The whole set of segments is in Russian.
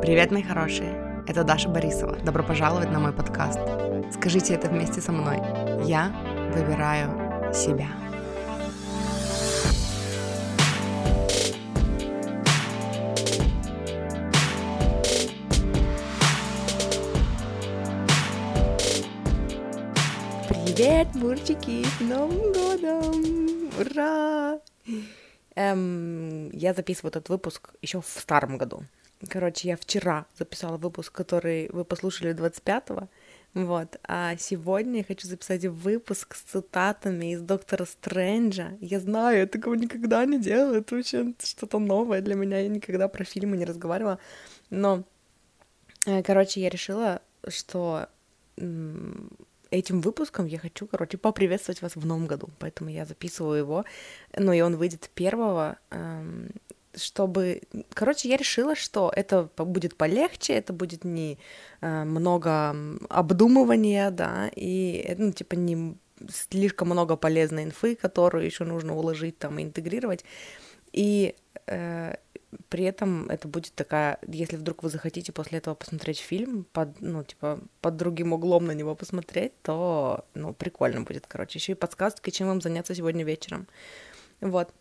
Привет, мои хорошие! Это Даша Борисова. Добро пожаловать на мой подкаст. Скажите это вместе со мной. Я выбираю себя. Привет, мурчики! С Новым годом! Ура! Эм, я записываю этот выпуск еще в старом году. Короче, я вчера записала выпуск, который вы послушали 25-го. Вот. А сегодня я хочу записать выпуск с цитатами из Доктора Стрэнджа. Я знаю, я такого никогда не делала. Это вообще что-то новое для меня. Я никогда про фильмы не разговаривала. Но, э, короче, я решила, что этим выпуском я хочу, короче, поприветствовать вас в новом году. Поэтому я записываю его. Ну, и он выйдет первого эм, чтобы... Короче, я решила, что это будет полегче, это будет не э, много обдумывания, да, и, ну, типа, не слишком много полезной инфы, которую еще нужно уложить там и интегрировать. И э, при этом это будет такая, если вдруг вы захотите после этого посмотреть фильм, под, ну, типа, под другим углом на него посмотреть, то, ну, прикольно будет, короче. Еще и подсказки, чем вам заняться сегодня вечером. Вот.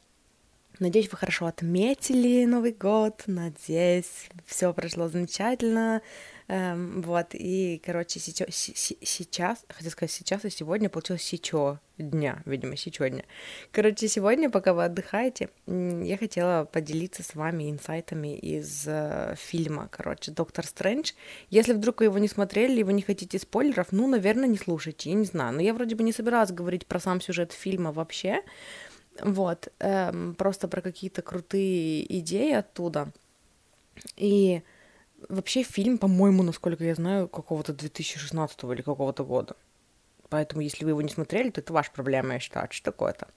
Надеюсь, вы хорошо отметили Новый год. Надеюсь, все прошло замечательно. Эм, вот, и, короче, сейчас, сейчас, хотел сказать сейчас, и сегодня получилось сечо дня, видимо, сечо дня. Короче, сегодня, пока вы отдыхаете, я хотела поделиться с вами инсайтами из э, фильма, короче, «Доктор Стрэндж». Если вдруг вы его не смотрели, и вы не хотите спойлеров, ну, наверное, не слушайте, я не знаю. Но я вроде бы не собиралась говорить про сам сюжет фильма вообще, вот, эм, просто про какие-то крутые идеи оттуда. И вообще фильм, по-моему, насколько я знаю, какого-то 2016 или какого-то года. Поэтому, если вы его не смотрели, то это ваша проблема, я считаю. Что такое-то?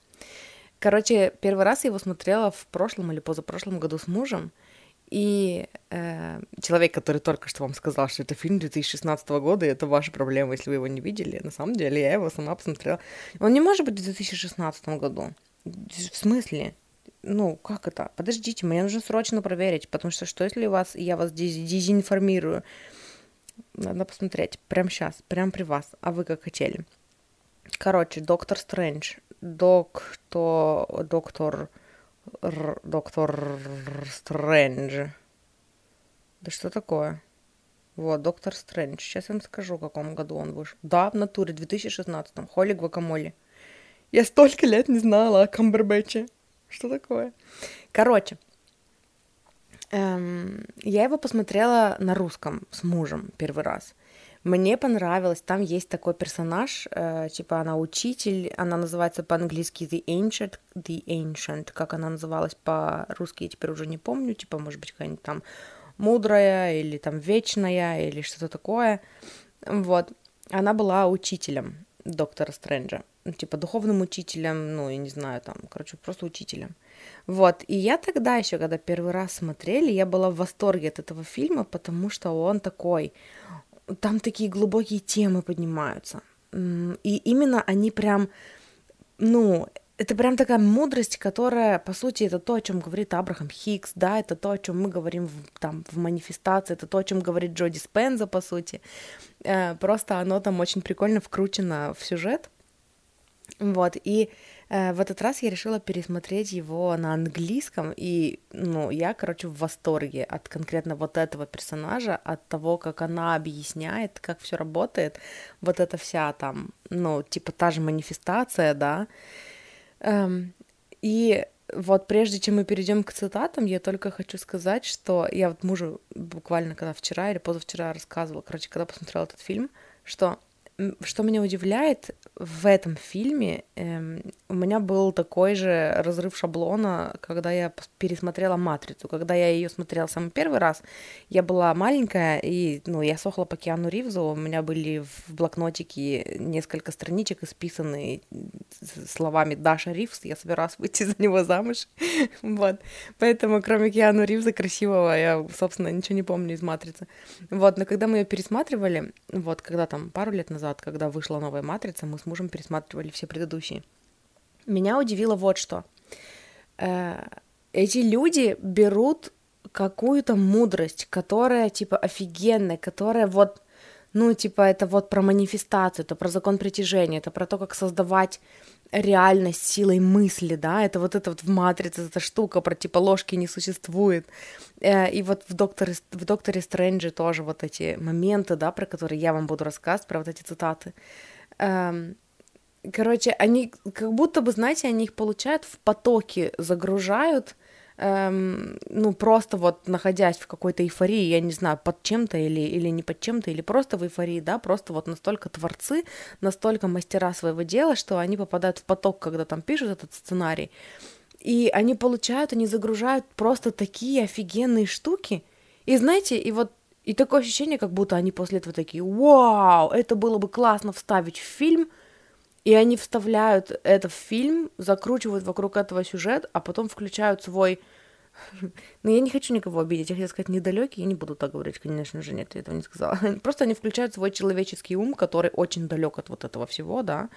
Короче, первый раз я его смотрела в прошлом или позапрошлом году с мужем. И э, человек, который только что вам сказал, что это фильм 2016 года, и это ваша проблема, если вы его не видели, на самом деле я его сама посмотрела. Он не может быть в 2016 году. В смысле? Ну, как это? Подождите, мне нужно срочно проверить, потому что что если у вас, я вас дезинформирую? Надо посмотреть прямо сейчас, прямо при вас, а вы как хотели. Короче, доктор Стрэндж, доктор, доктор, доктор Стрэндж. Да что такое? Вот, доктор Стрэндж. Сейчас я вам скажу, в каком году он вышел. Да, в натуре, 2016-м. Холли Гвакамоле. Я столько лет не знала о Камбербэтче. Что такое? Короче, эм, я его посмотрела на русском с мужем первый раз. Мне понравилось, там есть такой персонаж, э, типа она учитель, она называется по-английски The Ancient, The Ancient, как она называлась по-русски, я теперь уже не помню, типа, может быть, какая-нибудь там мудрая или там вечная или что-то такое. Вот. Она была учителем доктора Стрэнджа ну, типа духовным учителем, ну, я не знаю, там, короче, просто учителем. Вот, и я тогда еще, когда первый раз смотрели, я была в восторге от этого фильма, потому что он такой, там такие глубокие темы поднимаются. И именно они прям, ну, это прям такая мудрость, которая, по сути, это то, о чем говорит Абрахам Хикс, да, это то, о чем мы говорим в, там в манифестации, это то, о чем говорит Джо Диспенза, по сути. Э, просто оно там очень прикольно вкручено в сюжет. Вот, и э, в этот раз я решила пересмотреть его на английском, и, ну, я, короче, в восторге от конкретно вот этого персонажа, от того, как она объясняет, как все работает, вот эта вся там, ну, типа та же манифестация, да. Эм, и вот прежде чем мы перейдем к цитатам, я только хочу сказать, что я вот мужу буквально когда вчера или позавчера рассказывала, короче, когда посмотрела этот фильм, что что меня удивляет в этом фильме, эм, у меня был такой же разрыв шаблона, когда я пересмотрела «Матрицу». Когда я ее смотрела самый первый раз, я была маленькая, и ну, я сохла по Киану Ривзу, у меня были в блокнотике несколько страничек, исписанные словами «Даша Ривз», я собиралась выйти за него замуж, вот. Поэтому, кроме Киану Ривза красивого, я, собственно, ничего не помню из «Матрицы». Вот, но когда мы ее пересматривали, вот, когда там пару лет назад, назад, когда вышла новая матрица, мы с мужем пересматривали все предыдущие. Меня удивило вот что. Э, эти люди берут какую-то мудрость, которая, типа, офигенная, которая вот, ну, типа, это вот про манифестацию, это про закон притяжения, это про то, как создавать реальность силой мысли, да, это вот это вот в «Матрице», эта штука про, типа, ложки не существует, э, и вот в «Докторе», в «Докторе Стрэнджи» тоже вот эти моменты, да, про которые я вам буду рассказывать, про вот эти цитаты, эм, короче, они как будто бы, знаете, они их получают в потоке, загружают, эм, ну, просто вот находясь в какой-то эйфории, я не знаю, под чем-то или, или не под чем-то, или просто в эйфории, да, просто вот настолько творцы, настолько мастера своего дела, что они попадают в поток, когда там пишут этот сценарий, и они получают, они загружают просто такие офигенные штуки, и знаете, и вот и такое ощущение, как будто они после этого такие, вау, это было бы классно вставить в фильм – и они вставляют это в фильм, закручивают вокруг этого сюжет, а потом включают свой... Ну, я не хочу никого обидеть, я хотела сказать недалекий, я не буду так говорить, конечно же, нет, я этого не сказала. Просто они включают свой человеческий ум, который очень далек от вот этого всего, да,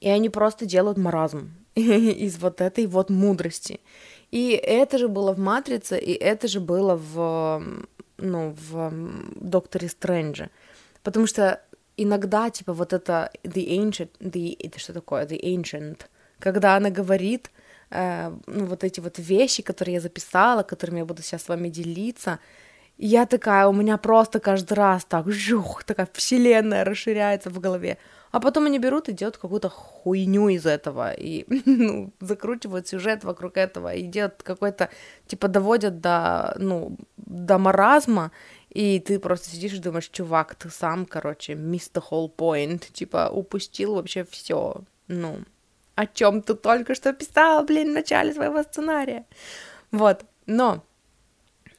и они просто делают маразм из вот этой вот мудрости. И это же было в «Матрице», и это же было в, ну, в «Докторе Стрэнджа». Потому что иногда, типа, вот это the ancient, the, это что такое, the ancient, когда она говорит, э, ну, вот эти вот вещи, которые я записала, которыми я буду сейчас с вами делиться, я такая, у меня просто каждый раз так, жух, такая вселенная расширяется в голове. А потом они берут и делают какую-то хуйню из этого, и ну, закручивают сюжет вокруг этого, и делают какой-то, типа, доводят до, ну, до маразма, и ты просто сидишь и думаешь, чувак, ты сам, короче, the whole point, типа, упустил вообще все. Ну, о чем ты только что писал, блин, в начале своего сценария. Вот, но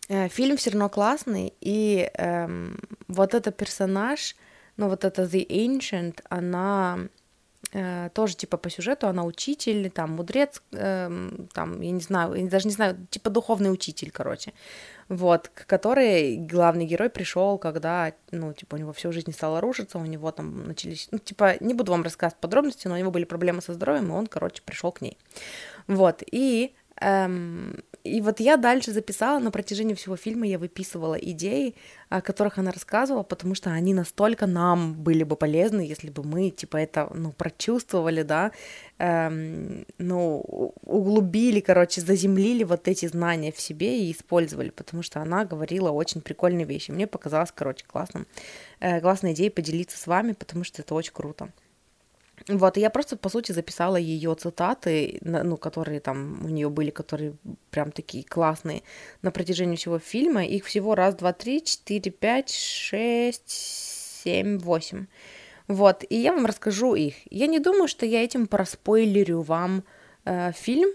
э, фильм все равно классный, и э, вот этот персонаж, ну, вот это The Ancient, она э, тоже, типа, по сюжету, она учитель, там, мудрец, э, там, я не знаю, я даже не знаю, типа, духовный учитель, короче вот, к которой главный герой пришел, когда, ну, типа, у него всю жизнь стало рушиться, у него там начались, ну, типа, не буду вам рассказывать подробности, но у него были проблемы со здоровьем, и он, короче, пришел к ней. Вот, и эм, и вот я дальше записала, на протяжении всего фильма я выписывала идеи, о которых она рассказывала, потому что они настолько нам были бы полезны, если бы мы, типа, это, ну, прочувствовали, да, эм, ну, углубили, короче, заземлили вот эти знания в себе и использовали, потому что она говорила очень прикольные вещи. Мне показалось, короче, классным, э, классной идеей поделиться с вами, потому что это очень круто. Вот, и я просто, по сути, записала ее цитаты, ну, которые там у нее были, которые прям такие классные на протяжении всего фильма. Их всего раз, два, три, четыре, пять, шесть, семь, восемь. Вот, и я вам расскажу их. Я не думаю, что я этим проспойлерю вам э, фильм,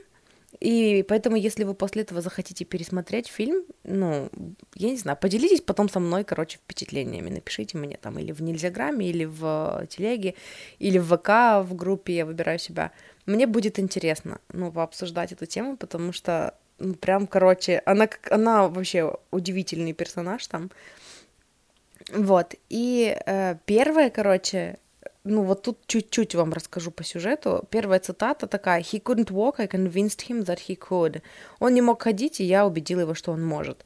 и поэтому, если вы после этого захотите пересмотреть фильм, ну, я не знаю, поделитесь потом со мной, короче, впечатлениями. Напишите мне там или в Нельзяграме, или в телеге, или в ВК в группе «Я выбираю себя». Мне будет интересно, ну, пообсуждать эту тему, потому что, ну, прям, короче, она, она вообще удивительный персонаж там. Вот, и э, первое, короче, ну вот тут чуть-чуть вам расскажу по сюжету. Первая цитата такая «He couldn't walk, I convinced him that he could». Он не мог ходить, и я убедила его, что он может.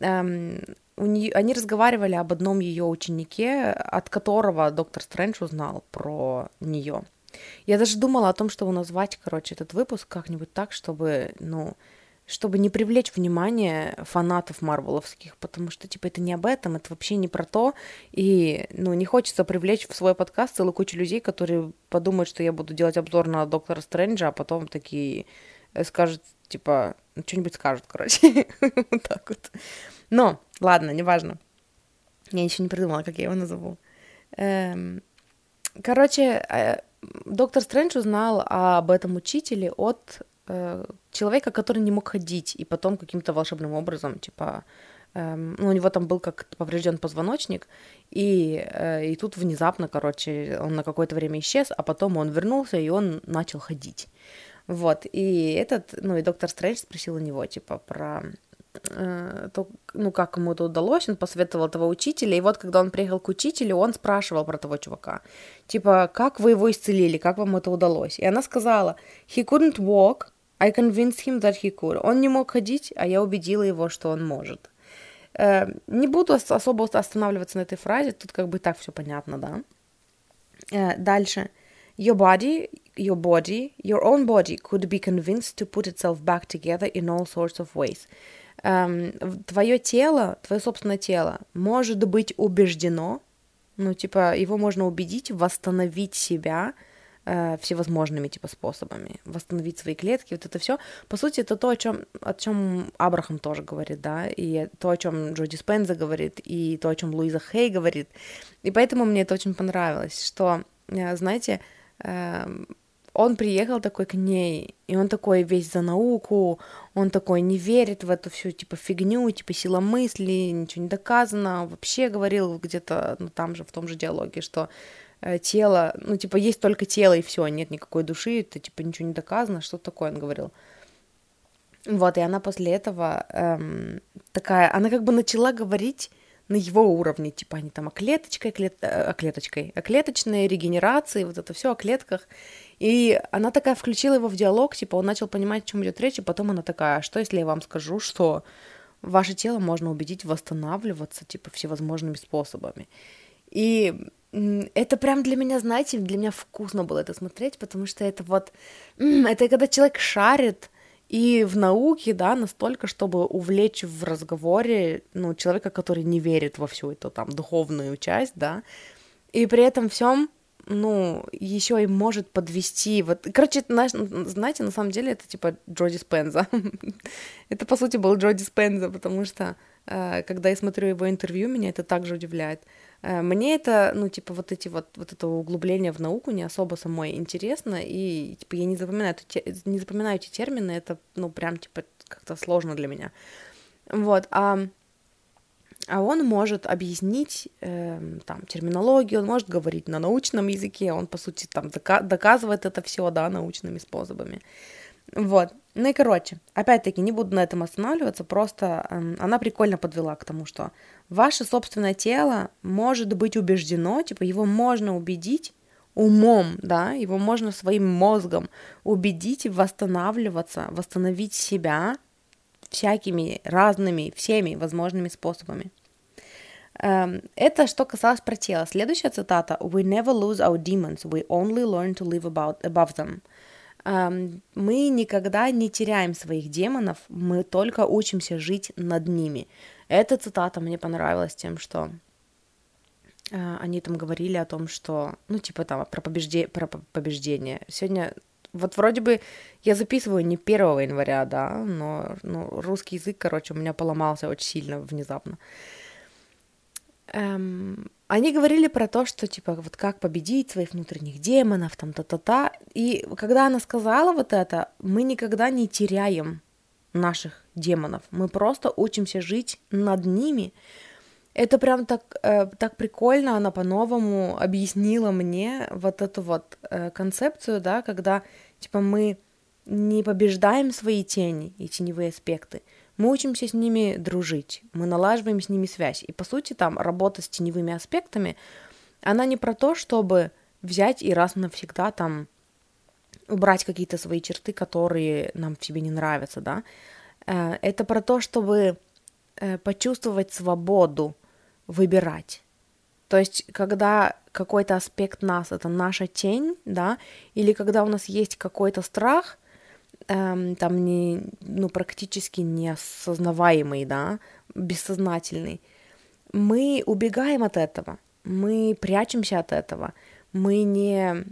Эм, у нее, они разговаривали об одном ее ученике, от которого доктор Стрэндж узнал про нее. Я даже думала о том, чтобы назвать, короче, этот выпуск как-нибудь так, чтобы, ну, чтобы не привлечь внимание фанатов марвеловских, потому что, типа, это не об этом, это вообще не про то, и, ну, не хочется привлечь в свой подкаст целую кучу людей, которые подумают, что я буду делать обзор на Доктора Стрэнджа, а потом такие э, скажут, типа, ну, что-нибудь скажут, короче, вот так вот. Но, ладно, неважно. Я еще не придумала, как я его назову. Эм, короче, э, доктор Стрэндж узнал об этом учителе от Э, человека, который не мог ходить, и потом каким-то волшебным образом, типа, эм, ну, у него там был как поврежден позвоночник, и, э, и тут внезапно, короче, он на какое-то время исчез, а потом он вернулся, и он начал ходить. Вот, и этот, ну, и доктор Стрэндж спросил у него, типа, про э, то, ну, как ему это удалось, он посоветовал этого учителя, и вот когда он приехал к учителю, он спрашивал про того чувака, типа, как вы его исцелили, как вам это удалось? И она сказала, he couldn't walk, I convinced him that he could. Он не мог ходить, а я убедила его, что он может. Э, не буду особо останавливаться на этой фразе, тут как бы так все понятно, да. Э, дальше. Your body, your body, your own body could be convinced to put itself back together in all sorts of ways. Эм, твое тело, твое собственное тело может быть убеждено, ну, типа, его можно убедить восстановить себя э, всевозможными, типа, способами, восстановить свои клетки, вот это все. По сути, это то, о чем, о чем Абрахам тоже говорит, да, и то, о чем Джоди Спенза говорит, и то, о чем Луиза Хей говорит. И поэтому мне это очень понравилось, что, э, знаете, э, он приехал такой к ней, и он такой весь за науку, он такой не верит в эту всю, типа, фигню, типа, сила мысли, ничего не доказано, вообще говорил где-то, ну, там же, в том же диалоге, что тело, ну, типа, есть только тело, и все, нет никакой души, это, типа, ничего не доказано, что такое он говорил. Вот, и она после этого эм, такая, она как бы начала говорить на его уровне, типа они там о клеточкой, клет... Э, о клеточкой, о клеточной регенерации, вот это все о клетках. И она такая включила его в диалог, типа он начал понимать, о чем идет речь, и потом она такая, а что если я вам скажу, что ваше тело можно убедить восстанавливаться, типа, всевозможными способами. И это прям для меня, знаете, для меня вкусно было это смотреть, потому что это вот, это когда человек шарит и в науке, да, настолько, чтобы увлечь в разговоре, ну, человека, который не верит во всю эту там духовную часть, да, и при этом всем ну, еще и может подвести. Вот, короче, знаете, на самом деле это типа Джоди Спенза. это, по сути, был Джоди Спенза, потому что, э, когда я смотрю его интервью, меня это также удивляет. Э, мне это, ну, типа, вот эти вот, вот это углубление в науку не особо самой интересно, и, типа, я не запоминаю, не запоминаю эти термины, это, ну, прям, типа, как-то сложно для меня. Вот, а а он может объяснить э, там терминологию, он может говорить на научном языке, он по сути там дока- доказывает это все, да, научными способами. Вот. Ну и короче, опять-таки не буду на этом останавливаться, просто э, она прикольно подвела к тому, что ваше собственное тело может быть убеждено, типа его можно убедить умом, да, его можно своим мозгом убедить восстанавливаться, восстановить себя всякими разными, всеми возможными способами. Um, это что касалось про тело. Следующая цитата. We never lose our demons, we only learn to live about, above them. Um, мы никогда не теряем своих демонов, мы только учимся жить над ними. Эта цитата мне понравилась тем, что uh, они там говорили о том, что, ну, типа там, про, побежде... про побеждение. Сегодня вот вроде бы я записываю не 1 января, да, но ну, русский язык, короче, у меня поломался очень сильно внезапно. Эм, они говорили про то, что, типа, вот как победить своих внутренних демонов, там, та-та-та. И когда она сказала вот это, мы никогда не теряем наших демонов. Мы просто учимся жить над ними. Это прям так, э, так прикольно, она по-новому объяснила мне вот эту вот э, концепцию, да, когда, типа, мы не побеждаем свои тени и теневые аспекты, мы учимся с ними дружить, мы налаживаем с ними связь. И, по сути, там работа с теневыми аспектами, она не про то, чтобы взять и раз навсегда там убрать какие-то свои черты, которые нам в себе не нравятся, да. Э, это про то, чтобы э, почувствовать свободу выбирать. То есть, когда какой-то аспект нас — это наша тень, да, или когда у нас есть какой-то страх, эм, там не, ну, практически неосознаваемый, да, бессознательный, мы убегаем от этого, мы прячемся от этого, мы не,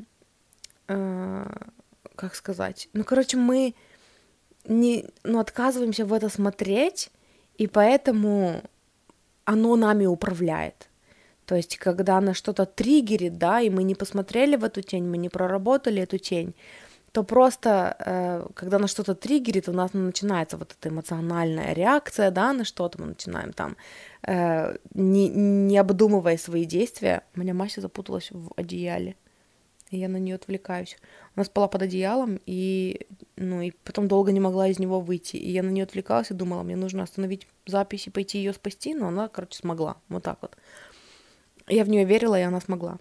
э, как сказать, ну, короче, мы не, ну, отказываемся в это смотреть, и поэтому оно нами управляет. То есть, когда она что-то триггерит, да, и мы не посмотрели в эту тень, мы не проработали эту тень, то просто, э, когда на что-то триггерит, у нас начинается вот эта эмоциональная реакция, да, на что-то мы начинаем там, э, не, не обдумывая свои действия. У меня Мася запуталась в одеяле, и я на нее отвлекаюсь. Она спала под одеялом, и, ну, и потом долго не могла из него выйти. И я на нее отвлекалась и думала, мне нужно остановить запись и пойти ее спасти, но она, короче, смогла. Вот так вот. Я в нее верила, и она смогла.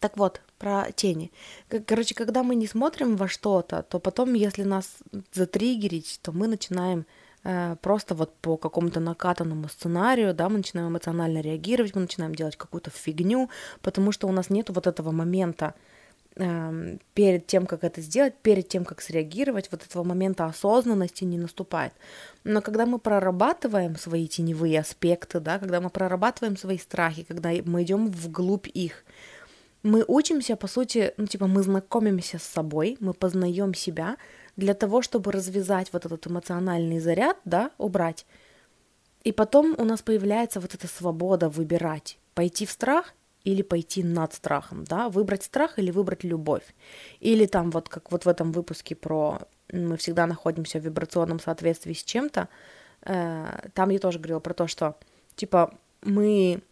Так вот, про тени. Короче, когда мы не смотрим во что-то, то потом, если нас затриггерить, то мы начинаем просто вот по какому-то накатанному сценарию, да, мы начинаем эмоционально реагировать, мы начинаем делать какую-то фигню, потому что у нас нет вот этого момента, Эм, перед тем, как это сделать, перед тем, как среагировать, вот этого момента осознанности не наступает. Но когда мы прорабатываем свои теневые аспекты, да, когда мы прорабатываем свои страхи, когда мы идем вглубь их, мы учимся, по сути, ну, типа, мы знакомимся с собой, мы познаем себя для того, чтобы развязать вот этот эмоциональный заряд, да, убрать. И потом у нас появляется вот эта свобода выбирать, пойти в страх или пойти над страхом, да, выбрать страх или выбрать любовь. Или там вот как вот в этом выпуске про мы всегда находимся в вибрационном соответствии с чем-то, э, там я тоже говорила про то, что типа мы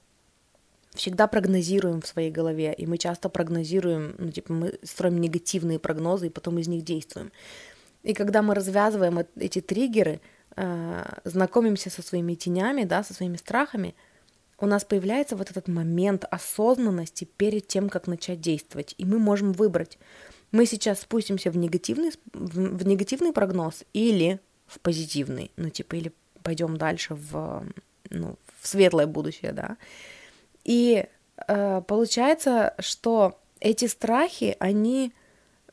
всегда прогнозируем в своей голове, и мы часто прогнозируем, ну, типа, мы строим негативные прогнозы, и потом из них действуем. И когда мы развязываем эти триггеры, э, знакомимся со своими тенями, да, со своими страхами, у нас появляется вот этот момент осознанности перед тем, как начать действовать. И мы можем выбрать, мы сейчас спустимся в негативный, в, в негативный прогноз или в позитивный, ну типа, или пойдем дальше в, ну, в светлое будущее, да. И э, получается, что эти страхи, они,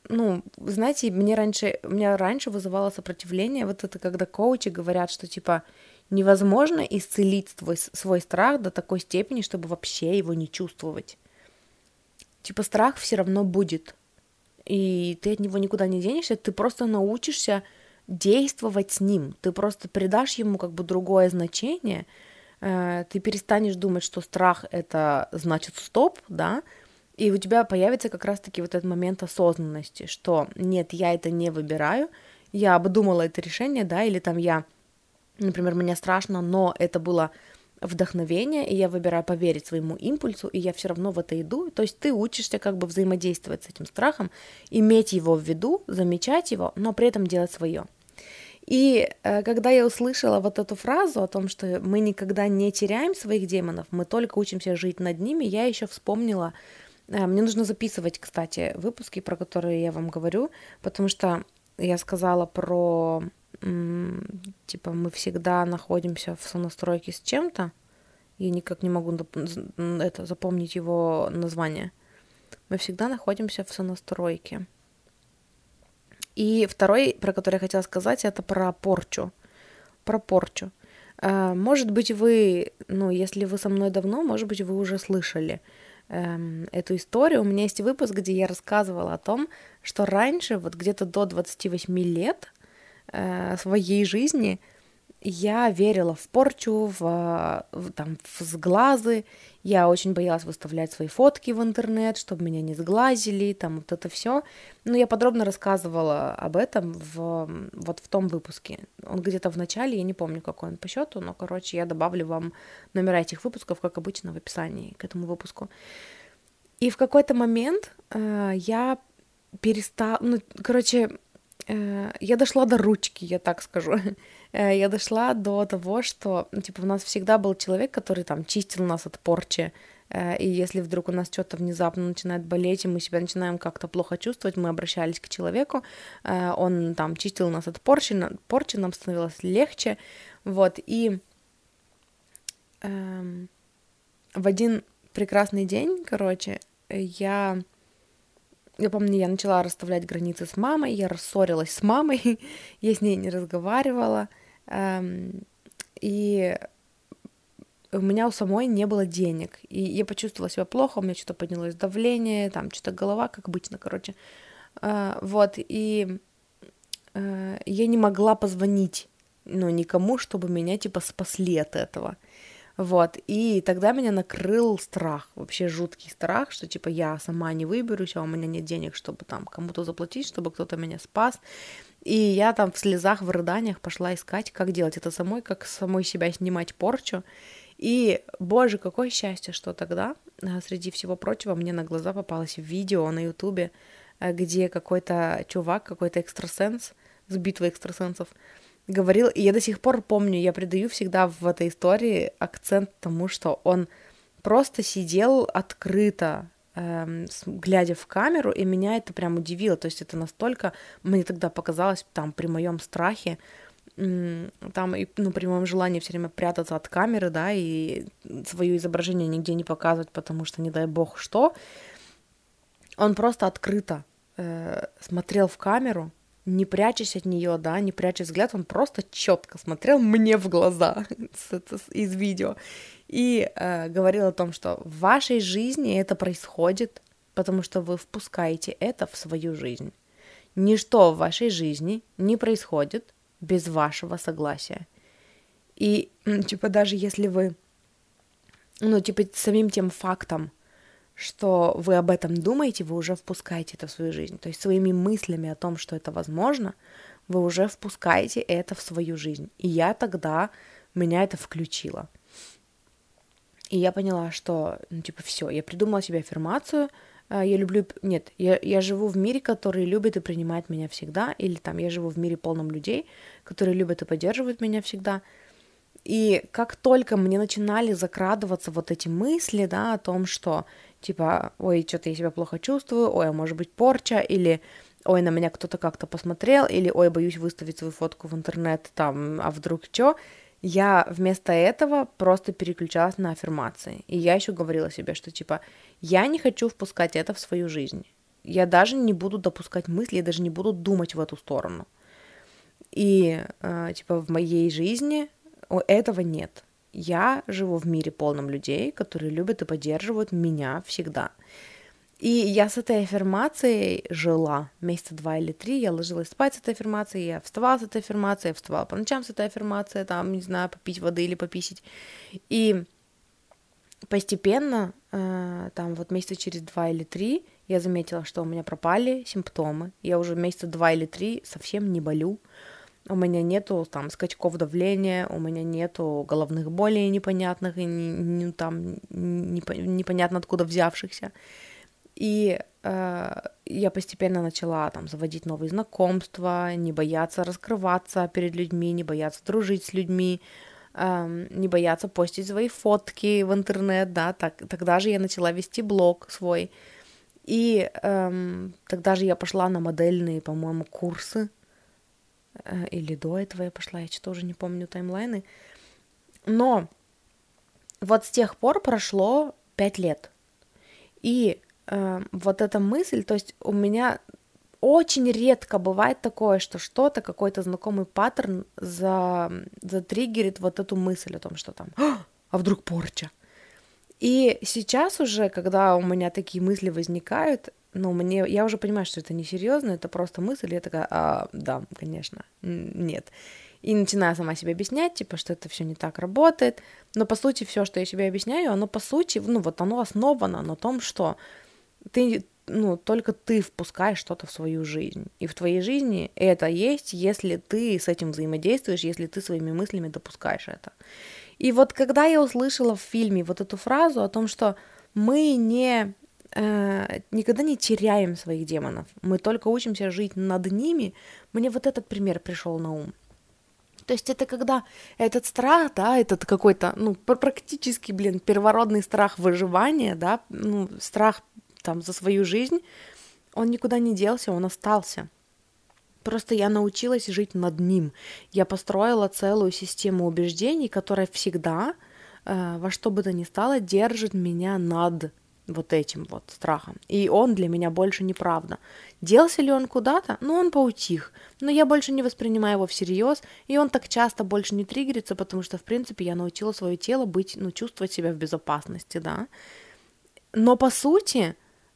ну, знаете, мне раньше, меня раньше вызывало сопротивление, вот это когда коучи говорят, что типа Невозможно исцелить свой, свой страх до такой степени, чтобы вообще его не чувствовать. Типа страх все равно будет. И ты от него никуда не денешься, ты просто научишься действовать с ним. Ты просто придашь ему как бы другое значение. Э, ты перестанешь думать, что страх это значит стоп, да, и у тебя появится как раз-таки вот этот момент осознанности, что нет, я это не выбираю, я обдумала это решение, да, или там я Например, мне страшно, но это было вдохновение, и я выбираю поверить своему импульсу, и я все равно в это иду. То есть ты учишься как бы взаимодействовать с этим страхом, иметь его в виду, замечать его, но при этом делать свое. И э, когда я услышала вот эту фразу о том, что мы никогда не теряем своих демонов, мы только учимся жить над ними, я еще вспомнила, мне нужно записывать, кстати, выпуски, про которые я вам говорю, потому что я сказала про типа мы всегда находимся в сонастройке с чем-то, я никак не могу это запомнить его название. Мы всегда находимся в сонастройке. И второй, про который я хотела сказать, это про порчу. Про порчу. А, может быть, вы, ну, если вы со мной давно, может быть, вы уже слышали эм, эту историю. У меня есть выпуск, где я рассказывала о том, что раньше, вот где-то до 28 лет, э, своей жизни я верила в порчу, в, в, там, в сглазы. Я очень боялась выставлять свои фотки в интернет, чтобы меня не сглазили, там вот это все. Но я подробно рассказывала об этом в, вот в том выпуске. Он где-то в начале, я не помню, какой он по счету, но, короче, я добавлю вам номера этих выпусков, как обычно, в описании к этому выпуску. И в какой-то момент э, я перестала, ну, короче, Э, я дошла до ручки, я так скажу. Э, я дошла до того, что, ну, типа, у нас всегда был человек, который там чистил нас от порчи, э, и если вдруг у нас что-то внезапно начинает болеть, и мы себя начинаем как-то плохо чувствовать, мы обращались к человеку, он там чистил нас от порчи, порчи нам становилось легче, вот, и эм, в один прекрасный день, короче, я я помню, я начала расставлять границы с мамой, я рассорилась с мамой, я с ней не разговаривала, эм, и у меня у самой не было денег, и я почувствовала себя плохо, у меня что-то поднялось давление, там что-то голова, как обычно, короче, э, вот, и э, я не могла позвонить, ну, никому, чтобы меня, типа, спасли от этого, вот, и тогда меня накрыл страх, вообще жуткий страх, что типа я сама не выберусь, а у меня нет денег, чтобы там кому-то заплатить, чтобы кто-то меня спас. И я там в слезах, в рыданиях пошла искать, как делать это самой, как самой себя снимать порчу. И, боже, какое счастье, что тогда, а, среди всего прочего, мне на глаза попалось видео на ютубе, а, где какой-то чувак, какой-то экстрасенс с битвой экстрасенсов говорил, и я до сих пор помню, я придаю всегда в этой истории акцент тому, что он просто сидел открыто эм, глядя в камеру, и меня это прям удивило. То есть это настолько, мне тогда показалось, там, при моем страхе, там, ну, при моем желании все время прятаться от камеры, да, и свое изображение нигде не показывать, потому что, не дай бог, что, он просто открыто э, смотрел в камеру, не прячась от нее, да, не пряча взгляд, он просто четко смотрел мне в глаза из видео и э, говорил о том, что в вашей жизни это происходит, потому что вы впускаете это в свою жизнь. Ничто в вашей жизни не происходит без вашего согласия. И, типа, даже если вы, ну, типа, самим тем фактом, что вы об этом думаете, вы уже впускаете это в свою жизнь. То есть своими мыслями о том, что это возможно, вы уже впускаете это в свою жизнь. И я тогда, меня это включило. И я поняла, что, ну, типа, все, я придумала себе аффирмацию, а, я люблю, нет, я, я живу в мире, который любит и принимает меня всегда, или там я живу в мире полном людей, которые любят и поддерживают меня всегда. И как только мне начинали закрадываться вот эти мысли, да, о том, что, типа, ой, что-то я себя плохо чувствую, ой, а может быть порча, или ой, на меня кто-то как-то посмотрел, или ой, боюсь выставить свою фотку в интернет, там, а вдруг что, я вместо этого просто переключалась на аффирмации. И я еще говорила себе, что типа я не хочу впускать это в свою жизнь. Я даже не буду допускать мысли, я даже не буду думать в эту сторону. И э, типа в моей жизни этого нет. Я живу в мире полном людей, которые любят и поддерживают меня всегда. И я с этой аффирмацией жила месяца два или три, я ложилась спать с этой аффирмацией, я вставала с этой аффирмацией, я вставала по ночам с этой аффирмацией, там, не знаю, попить воды или пописить. И постепенно, э, там вот месяца через два или три, я заметила, что у меня пропали симптомы. Я уже месяца два или три совсем не болю. У меня нету там скачков давления, у меня нету головных болей непонятных и не, не, там непонятно откуда взявшихся. И э, я постепенно начала там заводить новые знакомства, не бояться раскрываться перед людьми, не бояться дружить с людьми, э, не бояться постить свои фотки в интернет, да, так, тогда же я начала вести блог свой. И э, тогда же я пошла на модельные, по-моему, курсы, или до этого я пошла, я что-то уже не помню таймлайны. Но вот с тех пор прошло пять лет. И э, вот эта мысль, то есть у меня очень редко бывает такое, что что-то, какой-то знакомый паттерн за, затриггерит вот эту мысль о том, что там, а вдруг порча. И сейчас уже, когда у меня такие мысли возникают, ну, мне, я уже понимаю, что это не серьезно, это просто мысль, я такая, а, да, конечно, нет. И начинаю сама себе объяснять, типа, что это все не так работает. Но по сути, все, что я себе объясняю, оно по сути, ну, вот оно основано на том, что ты, ну, только ты впускаешь что-то в свою жизнь. И в твоей жизни это есть, если ты с этим взаимодействуешь, если ты своими мыслями допускаешь это. И вот когда я услышала в фильме вот эту фразу о том, что мы не э, никогда не теряем своих демонов, мы только учимся жить над ними, мне вот этот пример пришел на ум. То есть это когда этот страх, да, этот какой-то, ну, практически, блин, первородный страх выживания, да, ну, страх там за свою жизнь, он никуда не делся, он остался. Просто я научилась жить над ним. Я построила целую систему убеждений, которая всегда, э, во что бы то ни стало, держит меня над вот этим вот страхом. И он для меня больше неправда. Делся ли он куда-то? Ну, он поутих. Но я больше не воспринимаю его всерьез, и он так часто больше не триггерится, потому что, в принципе, я научила свое тело быть, ну, чувствовать себя в безопасности, да. Но по сути,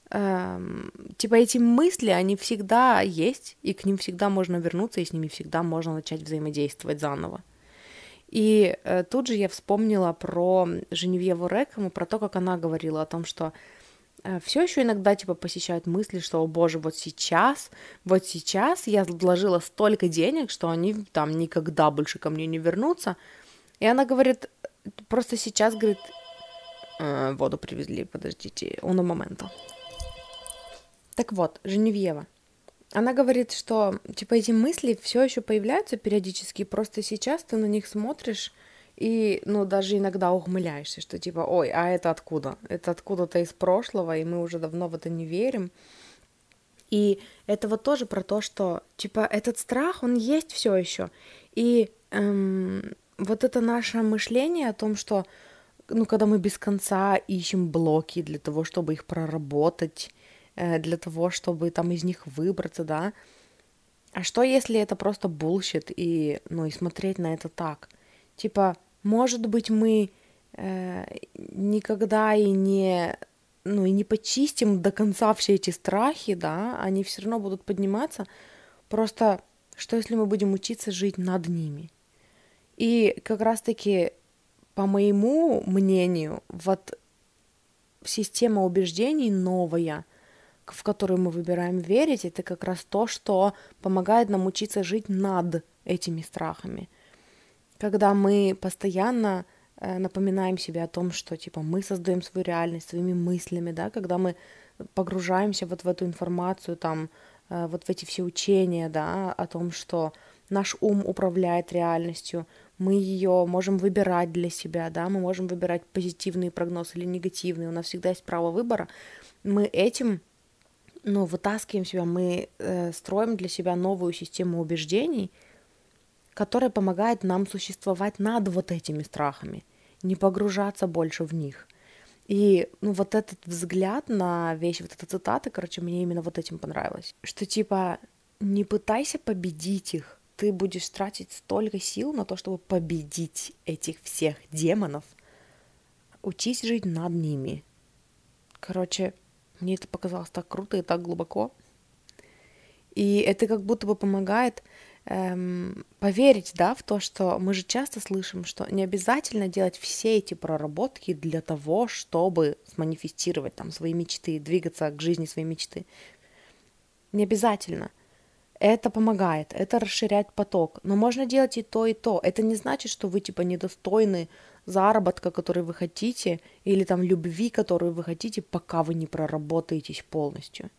эм, типа эти мысли, они всегда есть, и к ним всегда можно вернуться, и с ними всегда можно начать взаимодействовать заново. И э, тут же я вспомнила про Женевьеву Рекому, про то, как она говорила о том, что э, все еще иногда типа посещают мысли, что, о боже, вот сейчас, вот сейчас я вложила столько денег, что они там никогда больше ко мне не вернутся. И она говорит, просто сейчас, говорит, э, воду привезли, подождите, уно момента. Так вот, Женевьева. Она говорит, что типа эти мысли все еще появляются периодически, просто сейчас ты на них смотришь, И, ну, даже иногда ухмыляешься, что типа, ой, а это откуда? Это откуда-то из прошлого, и мы уже давно в это не верим. И это вот тоже про то, что, типа, этот страх, он есть все еще. И эм, вот это наше мышление о том, что, ну, когда мы без конца ищем блоки для того, чтобы их проработать, для того, чтобы там из них выбраться, да, а что, если это просто bullshit, и, ну, и смотреть на это так? Типа, может быть, мы э, никогда и не, ну, и не почистим до конца все эти страхи, да, они все равно будут подниматься. Просто, что если мы будем учиться жить над ними? И как раз-таки, по моему мнению, вот система убеждений новая – в которую мы выбираем верить, это как раз то, что помогает нам учиться жить над этими страхами. Когда мы постоянно э, напоминаем себе о том, что типа мы создаем свою реальность своими мыслями, да, когда мы погружаемся вот в эту информацию, там, э, вот в эти все учения, да, о том, что наш ум управляет реальностью, мы ее можем выбирать для себя, да, мы можем выбирать позитивный прогноз или негативный, у нас всегда есть право выбора, мы этим ну, вытаскиваем себя, мы э, строим для себя новую систему убеждений, которая помогает нам существовать над вот этими страхами, не погружаться больше в них. И ну, вот этот взгляд на вещи, вот эта цитата, короче, мне именно вот этим понравилось. Что типа не пытайся победить их, ты будешь тратить столько сил на то, чтобы победить этих всех демонов. Учись жить над ними. Короче, мне это показалось так круто и так глубоко. И это как будто бы помогает эм, поверить, да, в то, что мы же часто слышим, что не обязательно делать все эти проработки для того, чтобы сманифестировать там свои мечты, двигаться к жизни своей мечты. Не обязательно. Это помогает, это расширяет поток. Но можно делать и то, и то. Это не значит, что вы типа недостойны заработка, который вы хотите, или там любви, которую вы хотите, пока вы не проработаетесь полностью.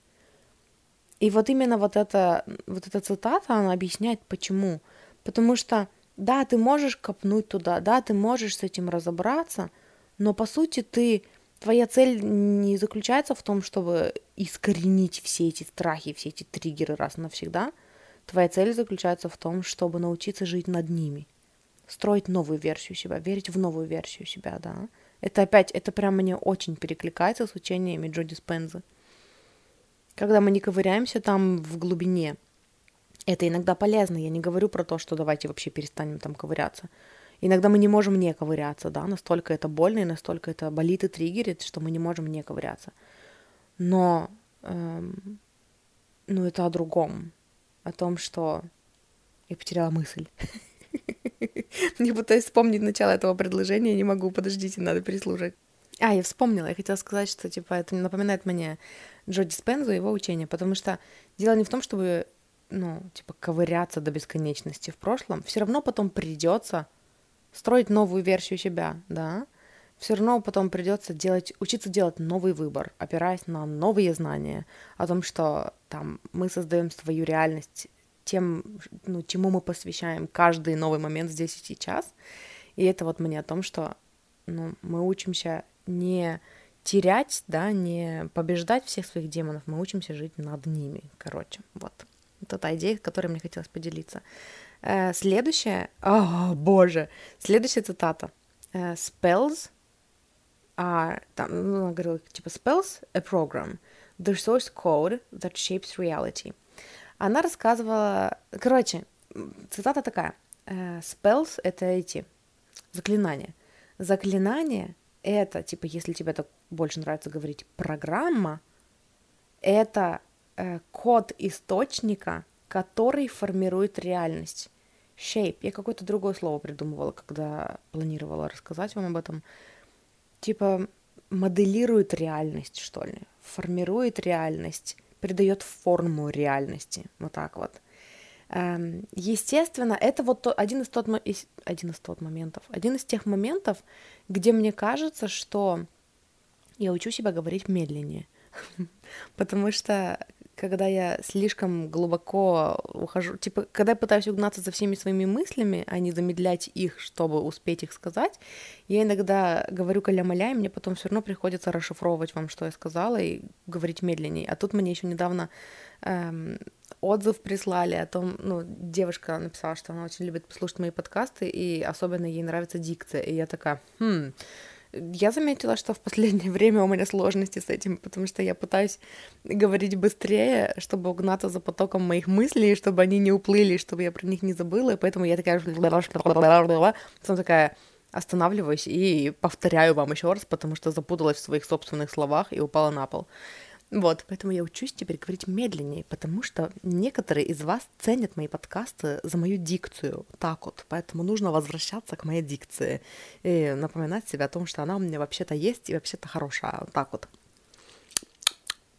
И вот именно вот эта, вот эта цитата, она объясняет, почему. Потому что, да, ты можешь копнуть туда, да, ты можешь с этим разобраться, но по сути ты, твоя цель не заключается в том, чтобы искоренить все эти страхи, все эти триггеры раз навсегда. Твоя цель заключается в том, чтобы научиться жить над ними – строить новую версию себя, верить в новую версию себя, да. Это опять, это прям мне очень перекликается с учениями Джоди Спензы. Когда мы не ковыряемся там в глубине, это иногда полезно. Я не говорю про то, что давайте вообще перестанем там ковыряться. Иногда мы не можем не ковыряться, да, настолько это больно и настолько это болит и триггерит, что мы не можем не ковыряться. Но, эм, ну, это о другом, о том, что я потеряла мысль. Не пытаюсь вспомнить начало этого предложения, не могу, подождите, надо переслушать. А, я вспомнила, я хотела сказать, что, типа, это напоминает мне Джо Диспензу и его учение, потому что дело не в том, чтобы, ну, типа, ковыряться до бесконечности в прошлом, все равно потом придется строить новую версию себя, да, все равно потом придется делать, учиться делать новый выбор, опираясь на новые знания о том, что там мы создаем свою реальность тем, ну, чему мы посвящаем каждый новый момент здесь и сейчас. И это вот мне о том, что ну, мы учимся не терять, да, не побеждать всех своих демонов, мы учимся жить над ними, короче, вот. Это та идея, которой мне хотелось поделиться. Э, следующая, о, боже, следующая цитата. Э, spells are, там, ну, говорила, типа, spells a program, the source code that shapes reality – она рассказывала... Короче, цитата такая. «Э, spells — это эти заклинания. Заклинание — это, типа, если тебе так больше нравится говорить, программа — это э, код источника, который формирует реальность. Shape. Я какое-то другое слово придумывала, когда планировала рассказать вам об этом. Типа моделирует реальность, что ли. Формирует реальность придает форму реальности. Вот так вот. Эм, естественно, это вот один из, тот, один из тот моментов, один из тех моментов, где мне кажется, что я учу себя говорить медленнее. Потому что когда я слишком глубоко ухожу, типа, когда я пытаюсь угнаться за всеми своими мыслями, а не замедлять их, чтобы успеть их сказать, я иногда говорю каля-маля, и мне потом все равно приходится расшифровывать вам, что я сказала, и говорить медленнее. А тут мне еще недавно эм, отзыв прислали о том, ну, девушка написала, что она очень любит послушать мои подкасты, и особенно ей нравится дикция, и я такая, хм, я заметила, что в последнее время у меня сложности с этим, потому что я пытаюсь говорить быстрее, чтобы угнаться за потоком моих мыслей, чтобы они не уплыли, чтобы я про них не забыла, и поэтому я такая... Потом такая останавливаюсь и повторяю вам еще раз, потому что запуталась в своих собственных словах и упала на пол. Вот, поэтому я учусь теперь говорить медленнее, потому что некоторые из вас ценят мои подкасты за мою дикцию, так вот, поэтому нужно возвращаться к моей дикции и напоминать себе о том, что она у меня вообще-то есть и вообще-то хорошая, вот так вот.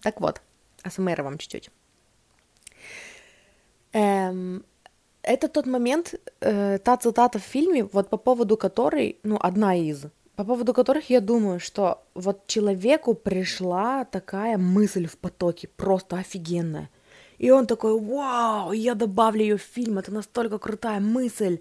Так вот, АСМР вам чуть-чуть. Эм, это тот момент, э, та цитата в фильме, вот по поводу которой, ну, одна из, по поводу которых я думаю, что вот человеку пришла такая мысль в потоке, просто офигенная. И он такой, вау, я добавлю ее в фильм, это настолько крутая мысль.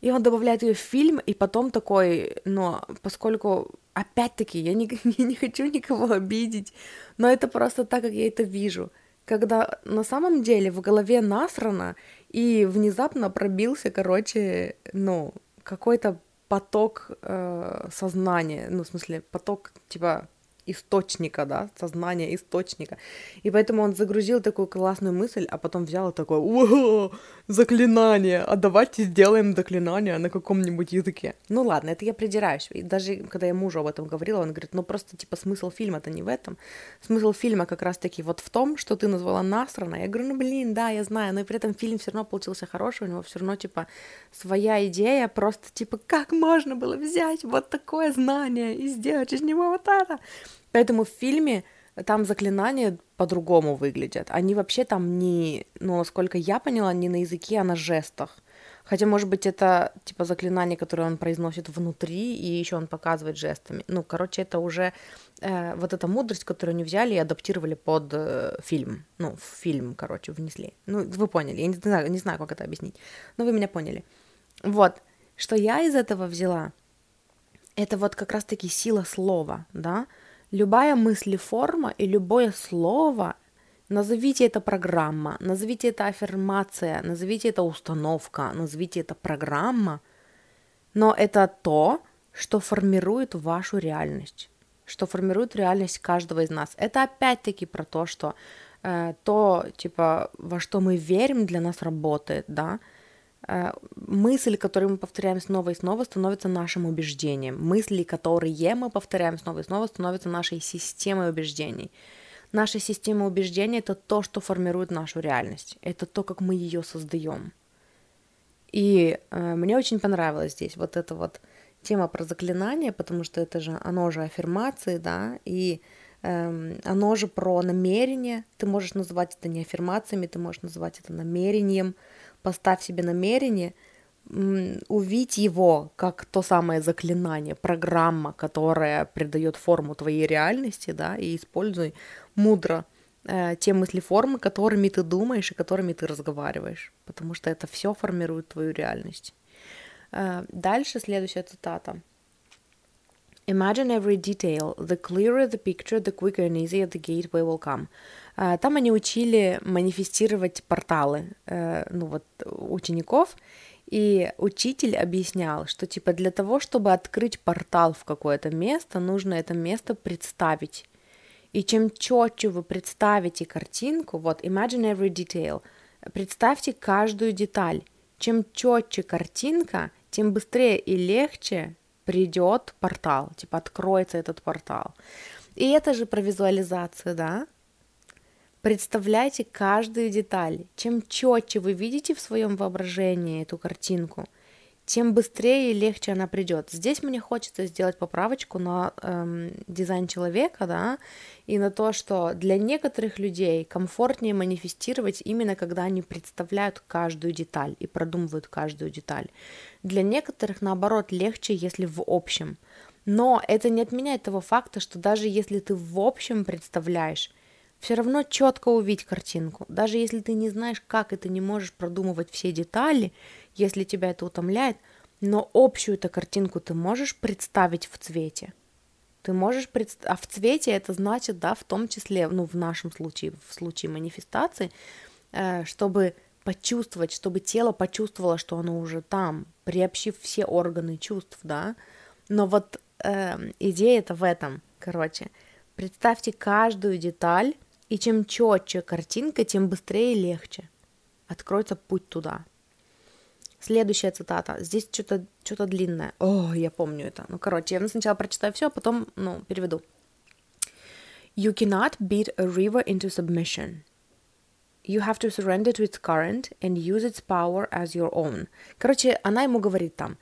И он добавляет ее в фильм, и потом такой, но поскольку, опять-таки, я не, я не хочу никого обидеть, но это просто так, как я это вижу. Когда на самом деле в голове насрано, и внезапно пробился, короче, ну, какой-то поток э, сознания, ну, в смысле, поток, типа, источника, да, сознания источника. И поэтому он загрузил такую классную мысль, а потом взял о, заклинание, а давайте сделаем заклинание на каком-нибудь языке. Ну ладно, это я придираюсь. И даже когда я мужу об этом говорила, он говорит, ну просто типа смысл фильма-то не в этом. Смысл фильма как раз-таки вот в том, что ты назвала насрано. Я говорю, ну блин, да, я знаю, но и при этом фильм все равно получился хороший, у него все равно типа своя идея, просто типа как можно было взять вот такое знание и сделать из него вот это. Поэтому в фильме там заклинания по-другому выглядят. Они вообще там не, ну, насколько я поняла, не на языке, а на жестах. Хотя, может быть, это типа заклинание, которое он произносит внутри, и еще он показывает жестами. Ну, короче, это уже э, вот эта мудрость, которую они взяли и адаптировали под э, фильм. Ну, в фильм, короче, внесли. Ну, вы поняли. Я не знаю, не знаю, как это объяснить. Но вы меня поняли. Вот. Что я из этого взяла, это вот как раз-таки сила слова, да, Любая мыслеформа и любое слово, назовите это программа, назовите это аффирмация, назовите это установка, назовите это программа, но это то, что формирует вашу реальность, что формирует реальность каждого из нас. Это опять-таки про то, что э, то, типа, во что мы верим, для нас работает, да, мысль, которую мы повторяем снова и снова, становится нашим убеждением. Мысли, которые мы повторяем снова и снова, становятся нашей системой убеждений. Наша система убеждений – это то, что формирует нашу реальность. Это то, как мы ее создаем. И э, мне очень понравилась здесь вот эта вот тема про заклинание, потому что это же, оно же аффирмации, да, и э, оно же про намерение. Ты можешь называть это не аффирмациями, ты можешь называть это намерением – поставь себе намерение, увидеть его как то самое заклинание, программа, которая придает форму твоей реальности, да, и используй мудро э, те мысли-формы, которыми ты думаешь и которыми ты разговариваешь, потому что это все формирует твою реальность. Э, дальше следующая цитата. Imagine every detail. The clearer the picture, the quicker and easier the gateway will come. А, там они учили манифестировать порталы, э, ну вот, учеников, и учитель объяснял, что типа для того, чтобы открыть портал в какое-то место, нужно это место представить. И чем четче вы представите картинку, вот imagine every detail, представьте каждую деталь. Чем четче картинка, тем быстрее и легче придет портал, типа откроется этот портал. И это же про визуализацию, да? Представляйте каждую деталь. Чем четче вы видите в своем воображении эту картинку, тем быстрее и легче она придет. Здесь мне хочется сделать поправочку на эм, дизайн человека, да, и на то, что для некоторых людей комфортнее манифестировать именно когда они представляют каждую деталь и продумывают каждую деталь. Для некоторых, наоборот, легче, если в общем. Но это не отменяет того факта, что даже если ты в общем представляешь, все равно четко увидеть картинку. Даже если ты не знаешь, как, и ты не можешь продумывать все детали, если тебя это утомляет, но общую эту картинку ты можешь представить в цвете. Ты можешь представить, а в цвете это значит, да, в том числе, ну, в нашем случае, в случае манифестации, э, чтобы почувствовать, чтобы тело почувствовало, что оно уже там, приобщив все органы чувств, да. Но вот э, идея это в этом, короче. Представьте каждую деталь, и чем четче картинка, тем быстрее и легче откроется путь туда. Следующая цитата. Здесь что-то что длинное. О, я помню это. Ну, короче, я сначала прочитаю все, а потом, ну, переведу. You cannot beat a river into submission. You have to surrender to its current and use its power as your own. Короче, она ему говорит там,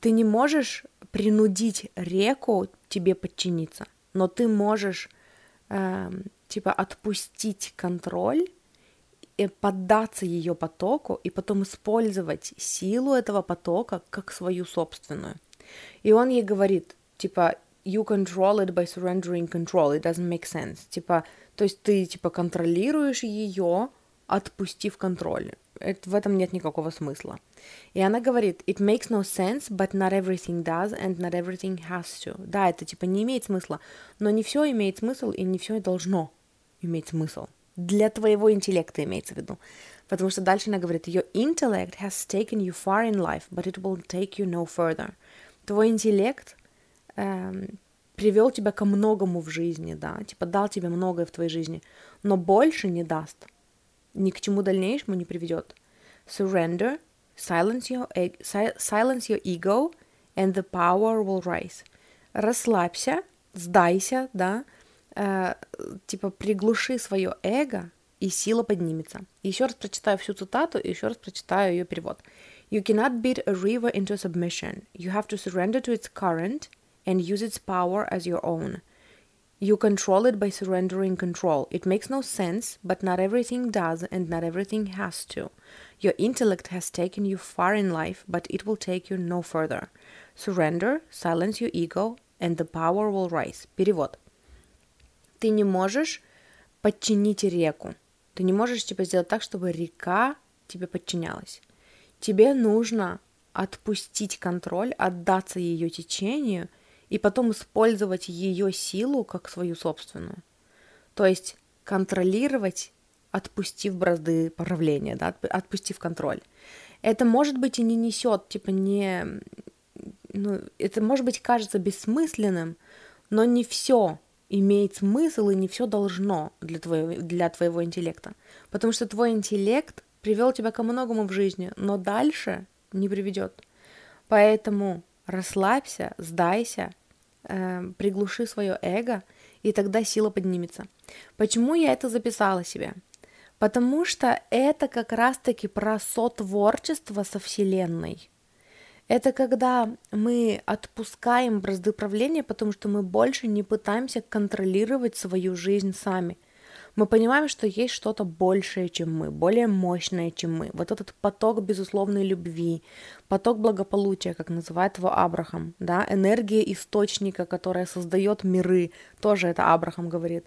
ты не можешь принудить реку тебе подчиниться, но ты можешь, э, типа, отпустить контроль и поддаться ее потоку и потом использовать силу этого потока как свою собственную. И он ей говорит, типа, you control it by surrendering control, it doesn't make sense. Типа, то есть ты, типа, контролируешь ее, отпустив контроль. Это, в этом нет никакого смысла. И она говорит, it makes no sense, but not everything does, and not everything has to. Да, это типа не имеет смысла, но не все имеет смысл, и не все должно иметь смысл. Для твоего интеллекта имеется в виду. Потому что дальше она говорит, your intellect has taken you far in life, but it will take you no further. Твой интеллект эм, привел тебя ко многому в жизни, да, типа дал тебе многое в твоей жизни, но больше не даст ни к чему дальнейшему не приведет. Surrender, silence your, e, silence your ego, and the power will rise. Расслабься, сдайся, да, э, типа приглуши свое эго, и сила поднимется. Еще раз прочитаю всю цитату, и еще раз прочитаю ее перевод. You cannot beat a river into submission. You have to surrender to its current and use its power as your own. You control it by surrendering control. It makes no sense, but not everything does, and not everything has to. Your intellect has taken you far in life, but it will take you no further. Surrender, silence your ego, and the power will rise. Перевод. Ты не можешь подчинить реку. Ты не можешь типа сделать так, чтобы река тебе подчинялась. Тебе нужно отпустить контроль, отдаться ее течению – и потом использовать ее силу как свою собственную. То есть контролировать, отпустив бразды правления, да, отпустив контроль. Это может быть и не несет, типа не, ну, это может быть кажется бессмысленным, но не все имеет смысл и не все должно для твоего, для твоего интеллекта. Потому что твой интеллект привел тебя ко многому в жизни, но дальше не приведет. Поэтому расслабься, сдайся, э, приглуши свое эго, и тогда сила поднимется. Почему я это записала себе? Потому что это как раз-таки про сотворчество со Вселенной. Это когда мы отпускаем бразды правления, потому что мы больше не пытаемся контролировать свою жизнь сами мы понимаем, что есть что-то большее, чем мы, более мощное, чем мы. Вот этот поток безусловной любви, поток благополучия, как называет его Абрахам, да, энергия источника, которая создает миры, тоже это Абрахам говорит.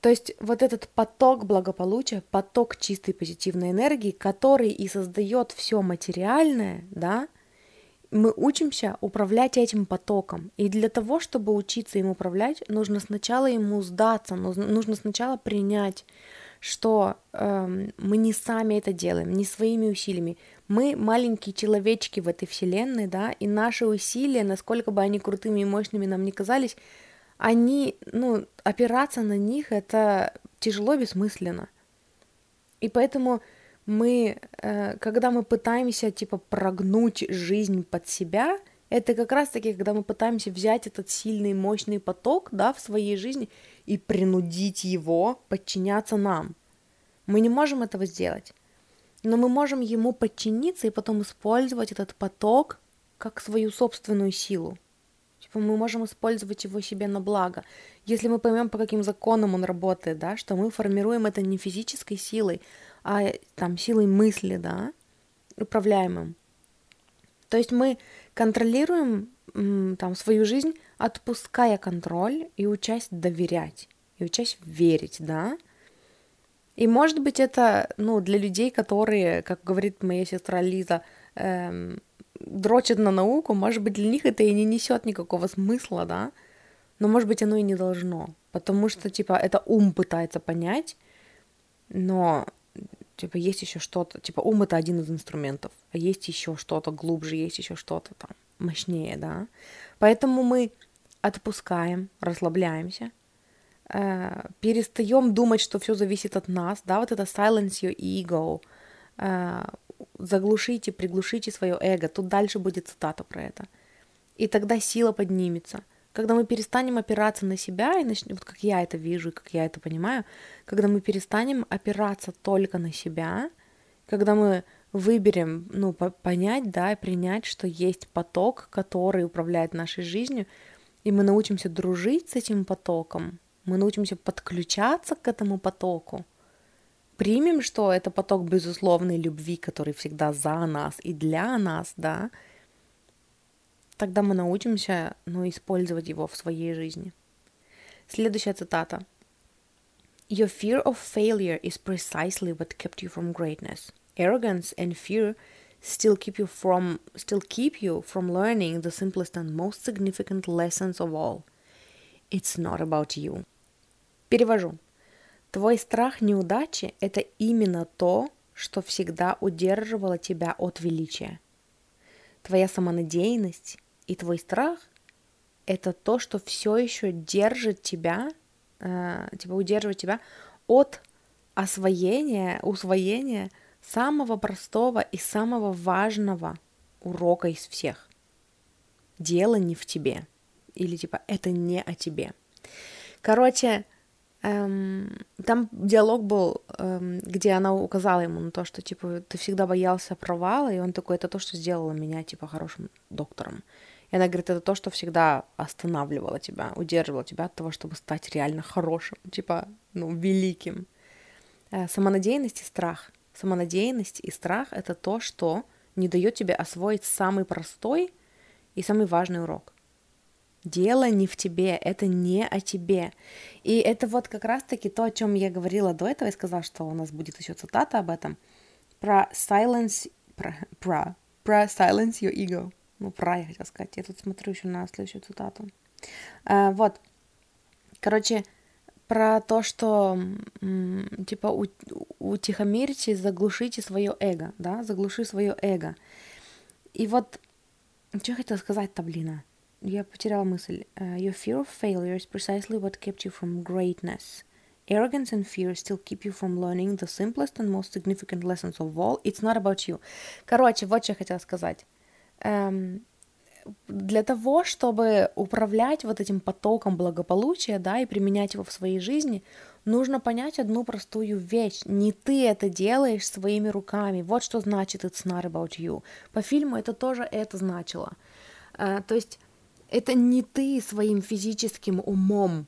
То есть вот этот поток благополучия, поток чистой позитивной энергии, который и создает все материальное, да, мы учимся управлять этим потоком. И для того, чтобы учиться им управлять, нужно сначала ему сдаться, нужно сначала принять, что э, мы не сами это делаем, не своими усилиями. Мы маленькие человечки в этой вселенной, да, и наши усилия, насколько бы они крутыми и мощными нам не казались, они, ну, опираться на них это тяжело, бессмысленно. И поэтому мы, э, когда мы пытаемся, типа, прогнуть жизнь под себя, это как раз-таки, когда мы пытаемся взять этот сильный, мощный поток, да, в своей жизни и принудить его подчиняться нам. Мы не можем этого сделать, но мы можем ему подчиниться и потом использовать этот поток как свою собственную силу. Типа мы можем использовать его себе на благо. Если мы поймем, по каким законам он работает, да, что мы формируем это не физической силой, а там силой мысли, да, управляемым. То есть мы контролируем там свою жизнь, отпуская контроль и учась доверять. и учась верить, да. И может быть это, ну, для людей, которые, как говорит моя сестра Лиза, эм, дрочат на науку, может быть, для них это и не несет никакого смысла, да, но может быть оно и не должно, потому что, типа, это ум пытается понять, но, типа, есть еще что-то, типа, ум это один из инструментов, а есть еще что-то глубже, есть еще что-то там мощнее, да, поэтому мы отпускаем, расслабляемся, э, перестаем думать, что все зависит от нас, да, вот это silence your ego, э, заглушите, приглушите свое эго. Тут дальше будет цитата про это. И тогда сила поднимется. Когда мы перестанем опираться на себя, и начнем, вот как я это вижу, и как я это понимаю, когда мы перестанем опираться только на себя, когда мы выберем, ну, понять, да, и принять, что есть поток, который управляет нашей жизнью, и мы научимся дружить с этим потоком, мы научимся подключаться к этому потоку, примем, что это поток безусловной любви, который всегда за нас и для нас, да, тогда мы научимся, ну, использовать его в своей жизни. Следующая цитата. Your fear of failure is precisely what kept you from greatness. Arrogance and fear still keep you from still keep you from learning the simplest and most significant lessons of all. It's not about you. Перевожу. Твой страх неудачи – это именно то, что всегда удерживало тебя от величия. Твоя самонадеянность и твой страх – это то, что все еще держит тебя, э, типа удерживает тебя от освоения, усвоения самого простого и самого важного урока из всех. Дело не в тебе. Или типа это не о тебе. Короче, Эм, там диалог был, эм, где она указала ему на то, что, типа, ты всегда боялся провала, и он такой, это то, что сделало меня, типа, хорошим доктором. И она говорит, это то, что всегда останавливало тебя, удерживало тебя от того, чтобы стать реально хорошим, типа, ну, великим. Э, самонадеянность и страх. Самонадеянность и страх — это то, что не дает тебе освоить самый простой и самый важный урок. Дело не в тебе, это не о тебе. И это вот как раз-таки то, о чем я говорила до этого, и сказала, что у нас будет еще цитата об этом, про silence, про, про, про silence your ego. Ну, про я хотела сказать. Я тут смотрю еще на следующую цитату. А, вот. Короче, про то, что типа у, утихомирите, заглушите свое эго, да, заглуши свое эго. И вот, что я хотела сказать-то, блин? Я потеряла мысль. Uh, your fear of failure is precisely what kept you from greatness. Arrogance and fear still keep you from learning the simplest and most significant lessons of all. It's not about you. Короче, вот что я хотела сказать. Um, для того, чтобы управлять вот этим потоком благополучия, да, и применять его в своей жизни, нужно понять одну простую вещь. Не ты это делаешь своими руками. Вот что значит it's not about you. По фильму это тоже это значило. Uh, то есть это не ты своим физическим умом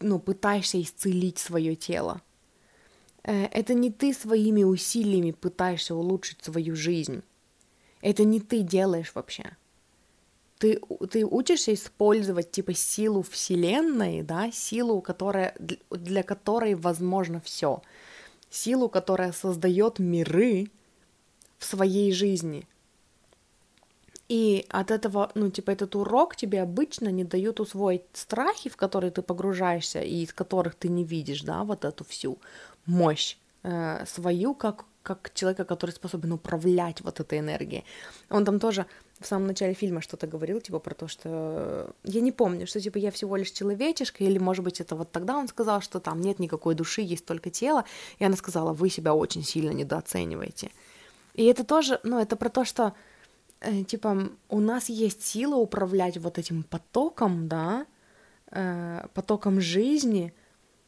ну, пытаешься исцелить свое тело. Э, это не ты своими усилиями пытаешься улучшить свою жизнь. Это не ты делаешь вообще. Ты, ты учишься использовать типа силу Вселенной, да, силу, которая, для которой возможно все. Силу, которая создает миры в своей жизни. И от этого, ну, типа, этот урок тебе обычно не дают усвоить страхи, в которые ты погружаешься, и из которых ты не видишь, да, вот эту всю мощь э, свою, как, как человека, который способен управлять вот этой энергией. Он там тоже в самом начале фильма что-то говорил, типа, про то, что... Я не помню, что, типа, я всего лишь человечешка, или, может быть, это вот тогда он сказал, что там нет никакой души, есть только тело, и она сказала, вы себя очень сильно недооцениваете. И это тоже, ну, это про то, что э, типа, у нас есть сила управлять вот этим потоком, да, э, потоком жизни,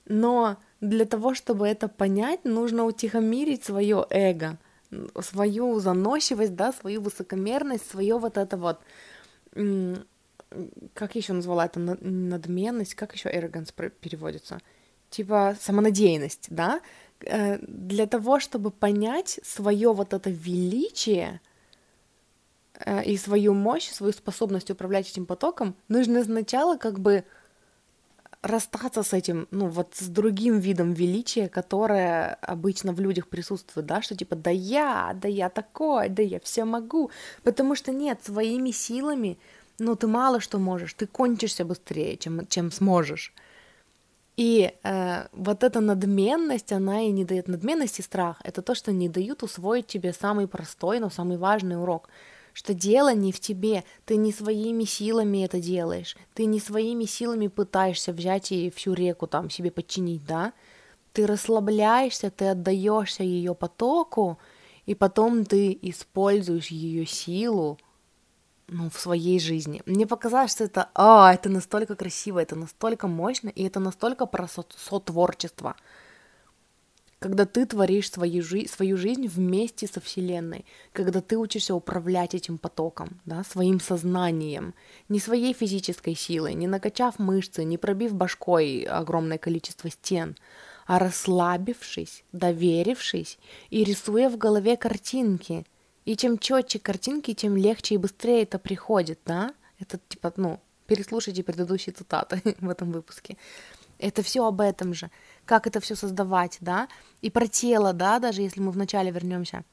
но для того, чтобы это понять, нужно утихомирить свое эго, свою заносчивость, да, свою высокомерность, свое вот это вот, как еще назвала это, надменность, как еще arrogance переводится, типа самонадеянность, да, э, для того, чтобы понять свое вот это величие, Э, и свою мощь, свою способность управлять этим потоком, нужно сначала как бы расстаться с этим, ну, вот с другим видом величия, которое обычно в людях присутствует, да, что типа, да я, да я такой, да я все могу, потому что нет, своими силами, ну, ты мало что можешь, ты кончишься быстрее, чем, чем сможешь. И э, вот эта надменность, она и не дает надменность и страх. Это то, что не дают усвоить тебе самый простой, но самый важный урок — что дело не в тебе, ты не своими силами это делаешь, ты не своими силами пытаешься взять и всю реку там себе подчинить, да? Ты расслабляешься, ты отдаешься ее потоку, и потом ты используешь ее силу ну, в своей жизни. Мне показалось, что это, а, это настолько красиво, это настолько мощно, и это настолько про со- сотворчество когда ты творишь свою, жи- свою жизнь вместе со Вселенной, когда ты учишься управлять этим потоком, да, своим сознанием, не своей физической силой, не накачав мышцы, не пробив башкой огромное количество стен, а расслабившись, доверившись и рисуя в голове картинки. И чем четче картинки, тем легче и быстрее это приходит, да? Это типа, ну, переслушайте предыдущие цитаты в этом выпуске. Это все об этом же как это все создавать, да, и про тело, да, даже если мы вначале вернемся.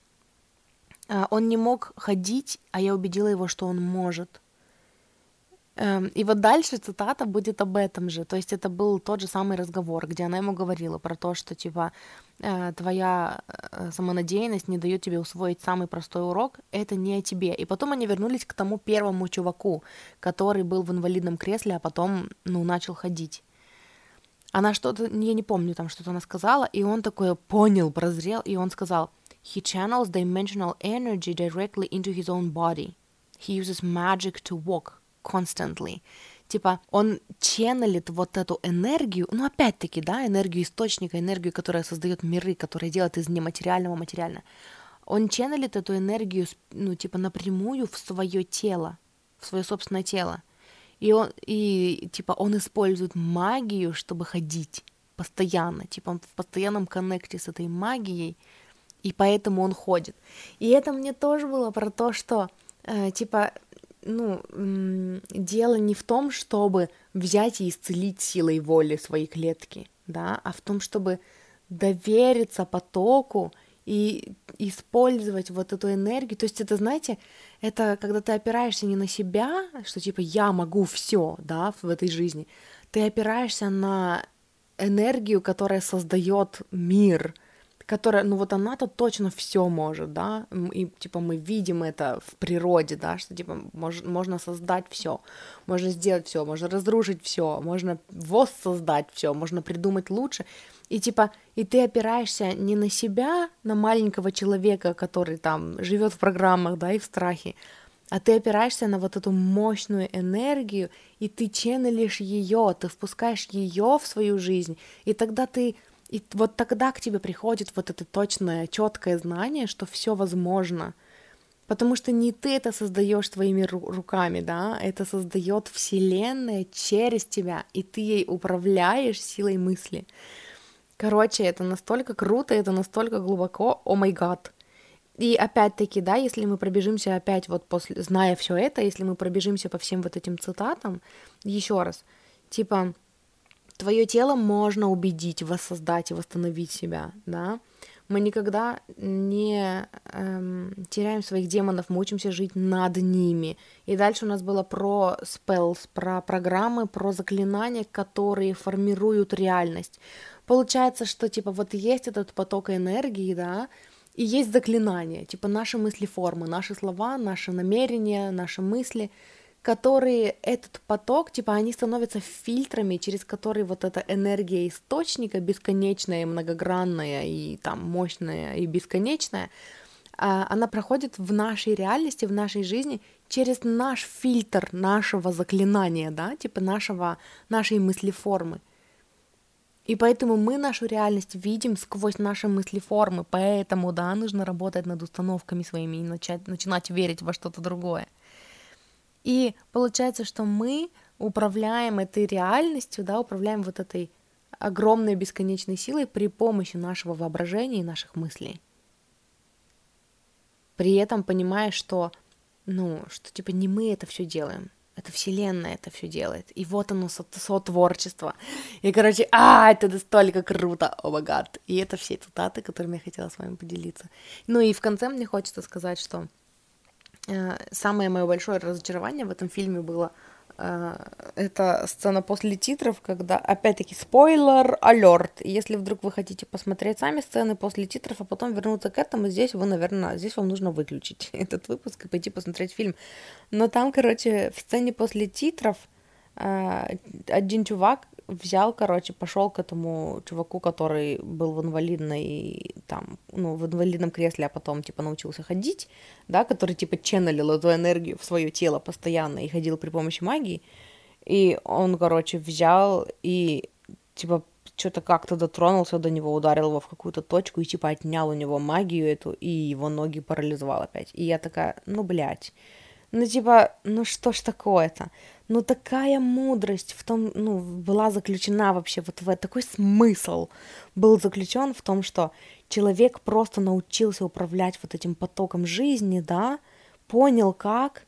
А, он не мог ходить, а я убедила его, что он может. Эм, и вот дальше цитата будет об этом же. То есть это был тот же самый разговор, где она ему говорила про то, что типа э, твоя э, самонадеянность не дает тебе усвоить самый простой урок, это не о тебе. И потом они вернулись к тому первому чуваку, который был в инвалидном кресле, а потом, ну, начал ходить она что-то, я не помню, там что-то она сказала, и он такой понял, прозрел, и он сказал, he channels dimensional energy directly into his own body. He uses magic to walk constantly. Типа, он ченнелит вот эту энергию, ну, опять-таки, да, энергию источника, энергию, которая создает миры, которая делает из нематериального материально. Он ченнелит эту энергию, ну, типа, напрямую в свое тело, в свое собственное тело. И он, и, типа, он использует магию, чтобы ходить постоянно, типа, он в постоянном коннекте с этой магией, и поэтому он ходит. И это мне тоже было про то, что, э, типа, ну, дело не в том, чтобы взять и исцелить силой воли свои клетки, да, а в том, чтобы довериться потоку и использовать вот эту энергию. То есть это, знаете, это когда ты опираешься не на себя, что типа я могу все, да, в этой жизни, ты опираешься на энергию, которая создает мир, которая, ну вот она-то точно все может, да, и типа мы видим это в природе, да, что типа мож, можно создать все, можно сделать все, можно разрушить все, можно воссоздать все, можно придумать лучше, и типа, и ты опираешься не на себя, на маленького человека, который там живет в программах, да, и в страхе, а ты опираешься на вот эту мощную энергию, и ты ченнелишь ее, ты впускаешь ее в свою жизнь, и тогда ты, и вот тогда к тебе приходит вот это точное, четкое знание, что все возможно, потому что не ты это создаешь своими руками, да, это создает Вселенная через тебя, и ты ей управляешь силой мысли. Короче, это настолько круто, это настолько глубоко, о май гад. И опять-таки, да, если мы пробежимся опять вот после, зная все это, если мы пробежимся по всем вот этим цитатам, еще раз, типа, твое тело можно убедить, воссоздать и восстановить себя, да, мы никогда не эм, теряем своих демонов, мы учимся жить над ними. И дальше у нас было про spells, про программы, про заклинания, которые формируют реальность. Получается, что типа вот есть этот поток энергии, да, и есть заклинания, типа наши мысли формы, наши слова, наши намерения, наши мысли — которые этот поток, типа, они становятся фильтрами, через которые вот эта энергия источника бесконечная, многогранная и там мощная и бесконечная, а, она проходит в нашей реальности, в нашей жизни через наш фильтр нашего заклинания, да, типа нашего, нашей мыслеформы. И поэтому мы нашу реальность видим сквозь наши мыслеформы, поэтому, да, нужно работать над установками своими и начать, начинать верить во что-то другое. И получается, что мы управляем этой реальностью, да, управляем вот этой огромной бесконечной силой при помощи нашего воображения и наших мыслей. При этом понимая, что, ну, что типа не мы это все делаем. это вселенная это все делает. И вот оно, со- сотворчество. И, короче, а, это настолько круто, о май гад. И это все цитаты, которыми я хотела с вами поделиться. Ну и в конце мне хочется сказать, что самое мое большое разочарование в этом фильме было э, это сцена после титров, когда, опять-таки, спойлер, алерт. Если вдруг вы хотите посмотреть сами сцены после титров, а потом вернуться к этому, здесь вы, наверное, здесь вам нужно выключить этот выпуск и пойти посмотреть фильм. Но там, короче, в сцене после титров э, один чувак взял, короче, пошел к этому чуваку, который был в инвалидной, там, ну, в инвалидном кресле, а потом, типа, научился ходить, да, который, типа, ченнелил эту энергию в свое тело постоянно и ходил при помощи магии. И он, короче, взял и, типа, что-то как-то дотронулся до него, ударил его в какую-то точку и, типа, отнял у него магию эту, и его ноги парализовал опять. И я такая, ну, блядь. Ну, типа, ну что ж такое-то? Ну, такая мудрость в том, ну, была заключена вообще вот в такой смысл был заключен в том, что человек просто научился управлять вот этим потоком жизни, да, понял как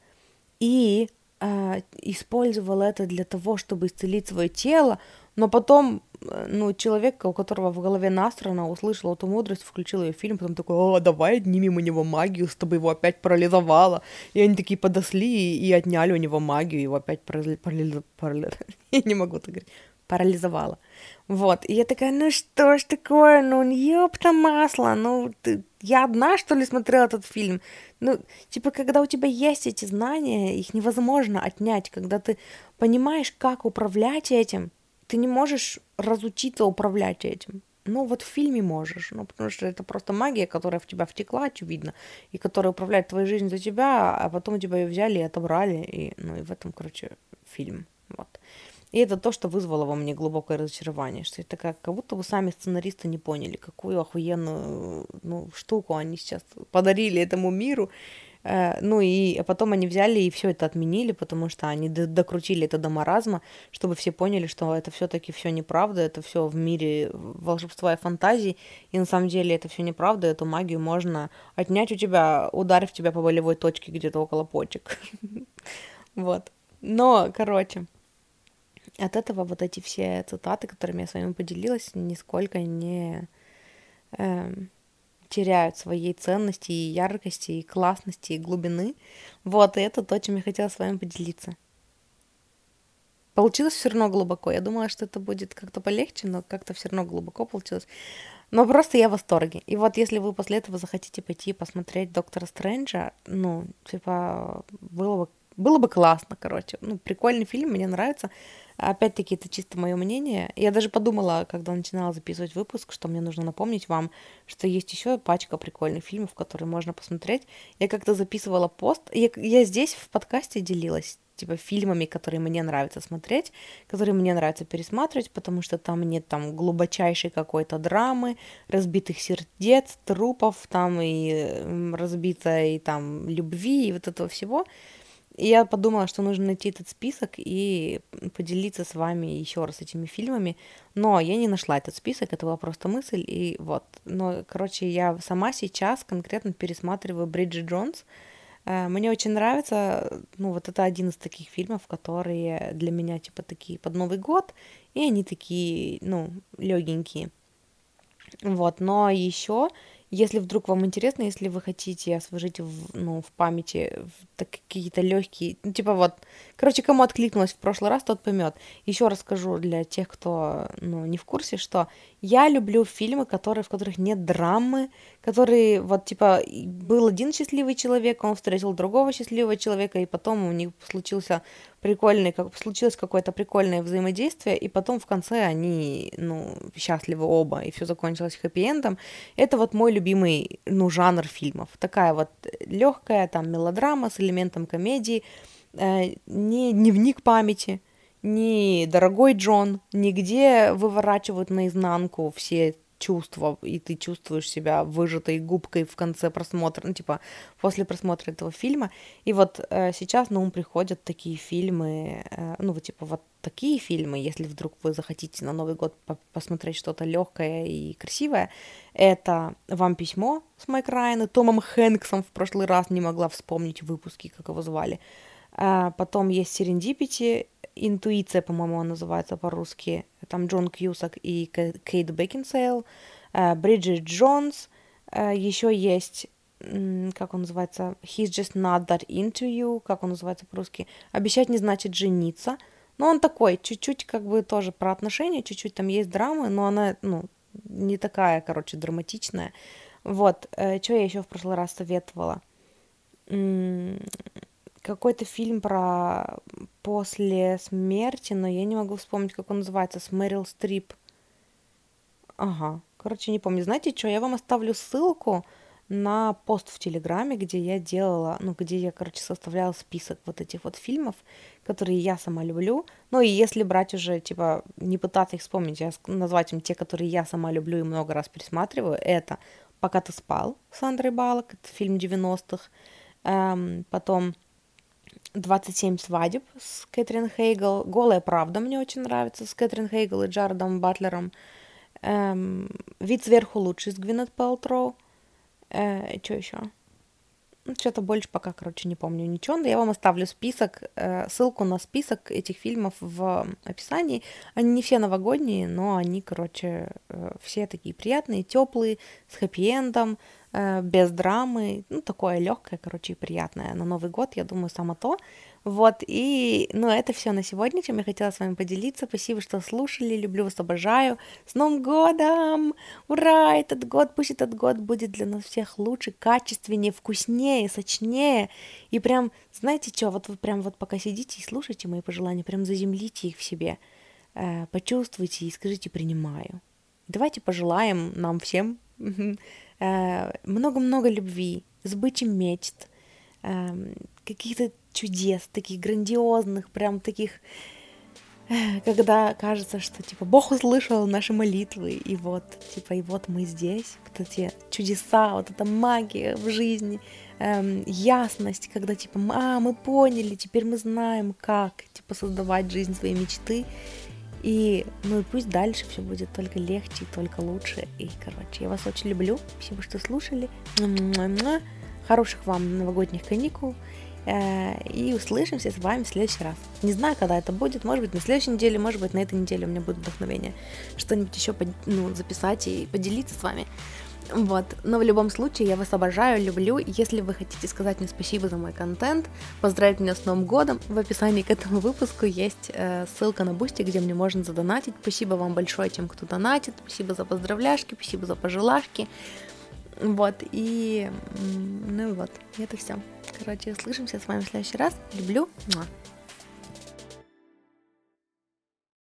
и э, использовал это для того, чтобы исцелить свое тело, но потом, ну, человек, у которого в голове настрана, услышал эту мудрость, включил ее в фильм, потом такой, о, давай отнимем у него магию, чтобы его опять парализовало. И они такие подосли и, и отняли у него магию, его опять парали... парали... парали... Я не могу так говорить. Парализовало. Вот. И я такая, ну что ж такое, ну ёпта масло, ну ты... я одна, что ли, смотрела этот фильм? Ну, типа, когда у тебя есть эти знания, их невозможно отнять, когда ты понимаешь, как управлять этим, ты не можешь разучиться управлять этим. Ну, вот в фильме можешь, ну, потому что это просто магия, которая в тебя втекла, очевидно, и которая управляет твоей жизнью за тебя, а потом тебя ее взяли и отобрали, и, ну, и в этом, короче, фильм, вот. И это то, что вызвало во мне глубокое разочарование, что я такая, как будто бы сами сценаристы не поняли, какую охуенную ну, штуку они сейчас подарили этому миру, ну и потом они взяли и все это отменили, потому что они докрутили это до маразма, чтобы все поняли, что это все-таки все неправда, это все в мире волшебства и фантазий, и на самом деле это все неправда, эту магию можно отнять у тебя, ударив тебя по болевой точке где-то около почек. Вот. Но, короче, от этого вот эти все цитаты, которыми я с вами поделилась, нисколько не эм, теряют своей ценности и яркости, и классности, и глубины. Вот, и это то, чем я хотела с вами поделиться. Получилось все равно глубоко. Я думала, что это будет как-то полегче, но как-то все равно глубоко получилось. Но просто я в восторге. И вот если вы после этого захотите пойти посмотреть Доктора Стрэнджа, ну, типа, было бы, было бы классно, короче. Ну, прикольный фильм, мне нравится. Опять-таки, это чисто мое мнение. Я даже подумала, когда начинала записывать выпуск, что мне нужно напомнить вам, что есть еще пачка прикольных фильмов, которые можно посмотреть. Я как-то записывала пост. Я, я здесь в подкасте делилась типа фильмами, которые мне нравится смотреть, которые мне нравится пересматривать, потому что там нет там глубочайшей какой-то драмы, разбитых сердец, трупов там и разбитой там любви и вот этого всего. Я подумала, что нужно найти этот список и поделиться с вами еще раз этими фильмами. Но я не нашла этот список, это была просто мысль, и вот. Но, короче, я сама сейчас конкретно пересматриваю Бриджит Джонс. Э, мне очень нравится, ну, вот это один из таких фильмов, которые для меня, типа, такие под Новый год, и они такие, ну, легенькие. Вот, но еще если вдруг вам интересно, если вы хотите освежить в, ну, в памяти какие-то легкие, ну, типа вот, короче, кому откликнулось в прошлый раз, тот поймет. Еще расскажу для тех, кто ну, не в курсе, что я люблю фильмы, которые, в которых нет драмы, которые вот типа был один счастливый человек, он встретил другого счастливого человека, и потом у них случился прикольный, как случилось какое-то прикольное взаимодействие, и потом в конце они, ну, счастливы оба, и все закончилось хэппи-эндом. Это вот мой любимый, ну, жанр фильмов. Такая вот легкая там мелодрама с элементом комедии, э, не дневник памяти, ни дорогой Джон, нигде выворачивают наизнанку все чувства, и ты чувствуешь себя выжатой губкой в конце просмотра, ну, типа, после просмотра этого фильма. И вот э, сейчас на ум приходят такие фильмы, э, ну, вот, типа, вот такие фильмы, если вдруг вы захотите на Новый год по посмотреть что-то легкое и красивое, это «Вам письмо» с Майк Райан и Томом Хэнксом в прошлый раз не могла вспомнить выпуски, как его звали. А, потом есть Serendipity, Интуиция, по-моему, он называется по-русски. Там Джон Кьюсак и Кейт Бекинсейл. А, Бриджит Джонс. А, Еще есть как он называется, he's just not that into you, как он называется по-русски, обещать не значит жениться, но он такой, чуть-чуть как бы тоже про отношения, чуть-чуть там есть драмы, но она, ну, не такая, короче, драматичная. Вот, э, что я еще в прошлый раз советовала? Какой-то фильм про после смерти, но я не могу вспомнить, как он называется, с Мэрил Стрип. Ага, короче, не помню. Знаете что, я вам оставлю ссылку на пост в Телеграме, где я делала, ну, где я, короче, составляла список вот этих вот фильмов, которые я сама люблю. Ну, и если брать уже, типа, не пытаться их вспомнить, а назвать им те, которые я сама люблю и много раз пересматриваю, это «Пока ты спал» с Андрей Балок, это фильм 90-х, эм, потом 27 свадеб с Кэтрин Хейгл. Голая правда мне очень нравится с Кэтрин Хейгл и Джаредом Батлером. Эм, Вид сверху лучше с Гвинет Пелтроу. Э, что еще? Что-то больше пока, короче, не помню ничего. Но я вам оставлю список, э, ссылку на список этих фильмов в описании. Они не все новогодние, но они, короче, э, все такие приятные, теплые, с хэппи-эндом, без драмы, ну, такое легкое, короче, и приятное на Новый год, я думаю, само то. Вот, и, ну, это все на сегодня, чем я хотела с вами поделиться. Спасибо, что слушали, люблю вас, обожаю. С Новым годом! Ура! Этот год, пусть этот год будет для нас всех лучше, качественнее, вкуснее, сочнее. И прям, знаете что, вот вы прям вот пока сидите и слушаете мои пожелания, прям заземлите их в себе, э, почувствуйте и скажите «принимаю». Давайте пожелаем нам всем Э, много-много любви, сбычи мечт, эм, каких-то чудес, таких грандиозных, прям таких, э, когда кажется, что, типа, Бог услышал наши молитвы, и вот, типа, и вот мы здесь, вот эти чудеса, вот эта магия в жизни, эм, ясность, когда, типа, а, мы поняли, теперь мы знаем, как, типа, создавать жизнь своей мечты, и, ну и пусть дальше все будет только легче и только лучше. И, короче, я вас очень люблю. Спасибо, что слушали. Хороших вам новогодних каникул. Э, и услышимся с вами в следующий раз. Не знаю, когда это будет. Может быть, на следующей неделе, может быть, на этой неделе у меня будет вдохновение что-нибудь еще ну, записать и поделиться с вами. Вот, но в любом случае я вас обожаю, люблю. Если вы хотите сказать мне спасибо за мой контент, поздравить меня с Новым годом, в описании к этому выпуску есть э, ссылка на Boosty, где мне можно задонатить. Спасибо вам большое тем, кто донатит. Спасибо за поздравляшки, спасибо за пожелашки. Вот, и ну вот, это все. Короче, услышимся с вами в следующий раз. Люблю.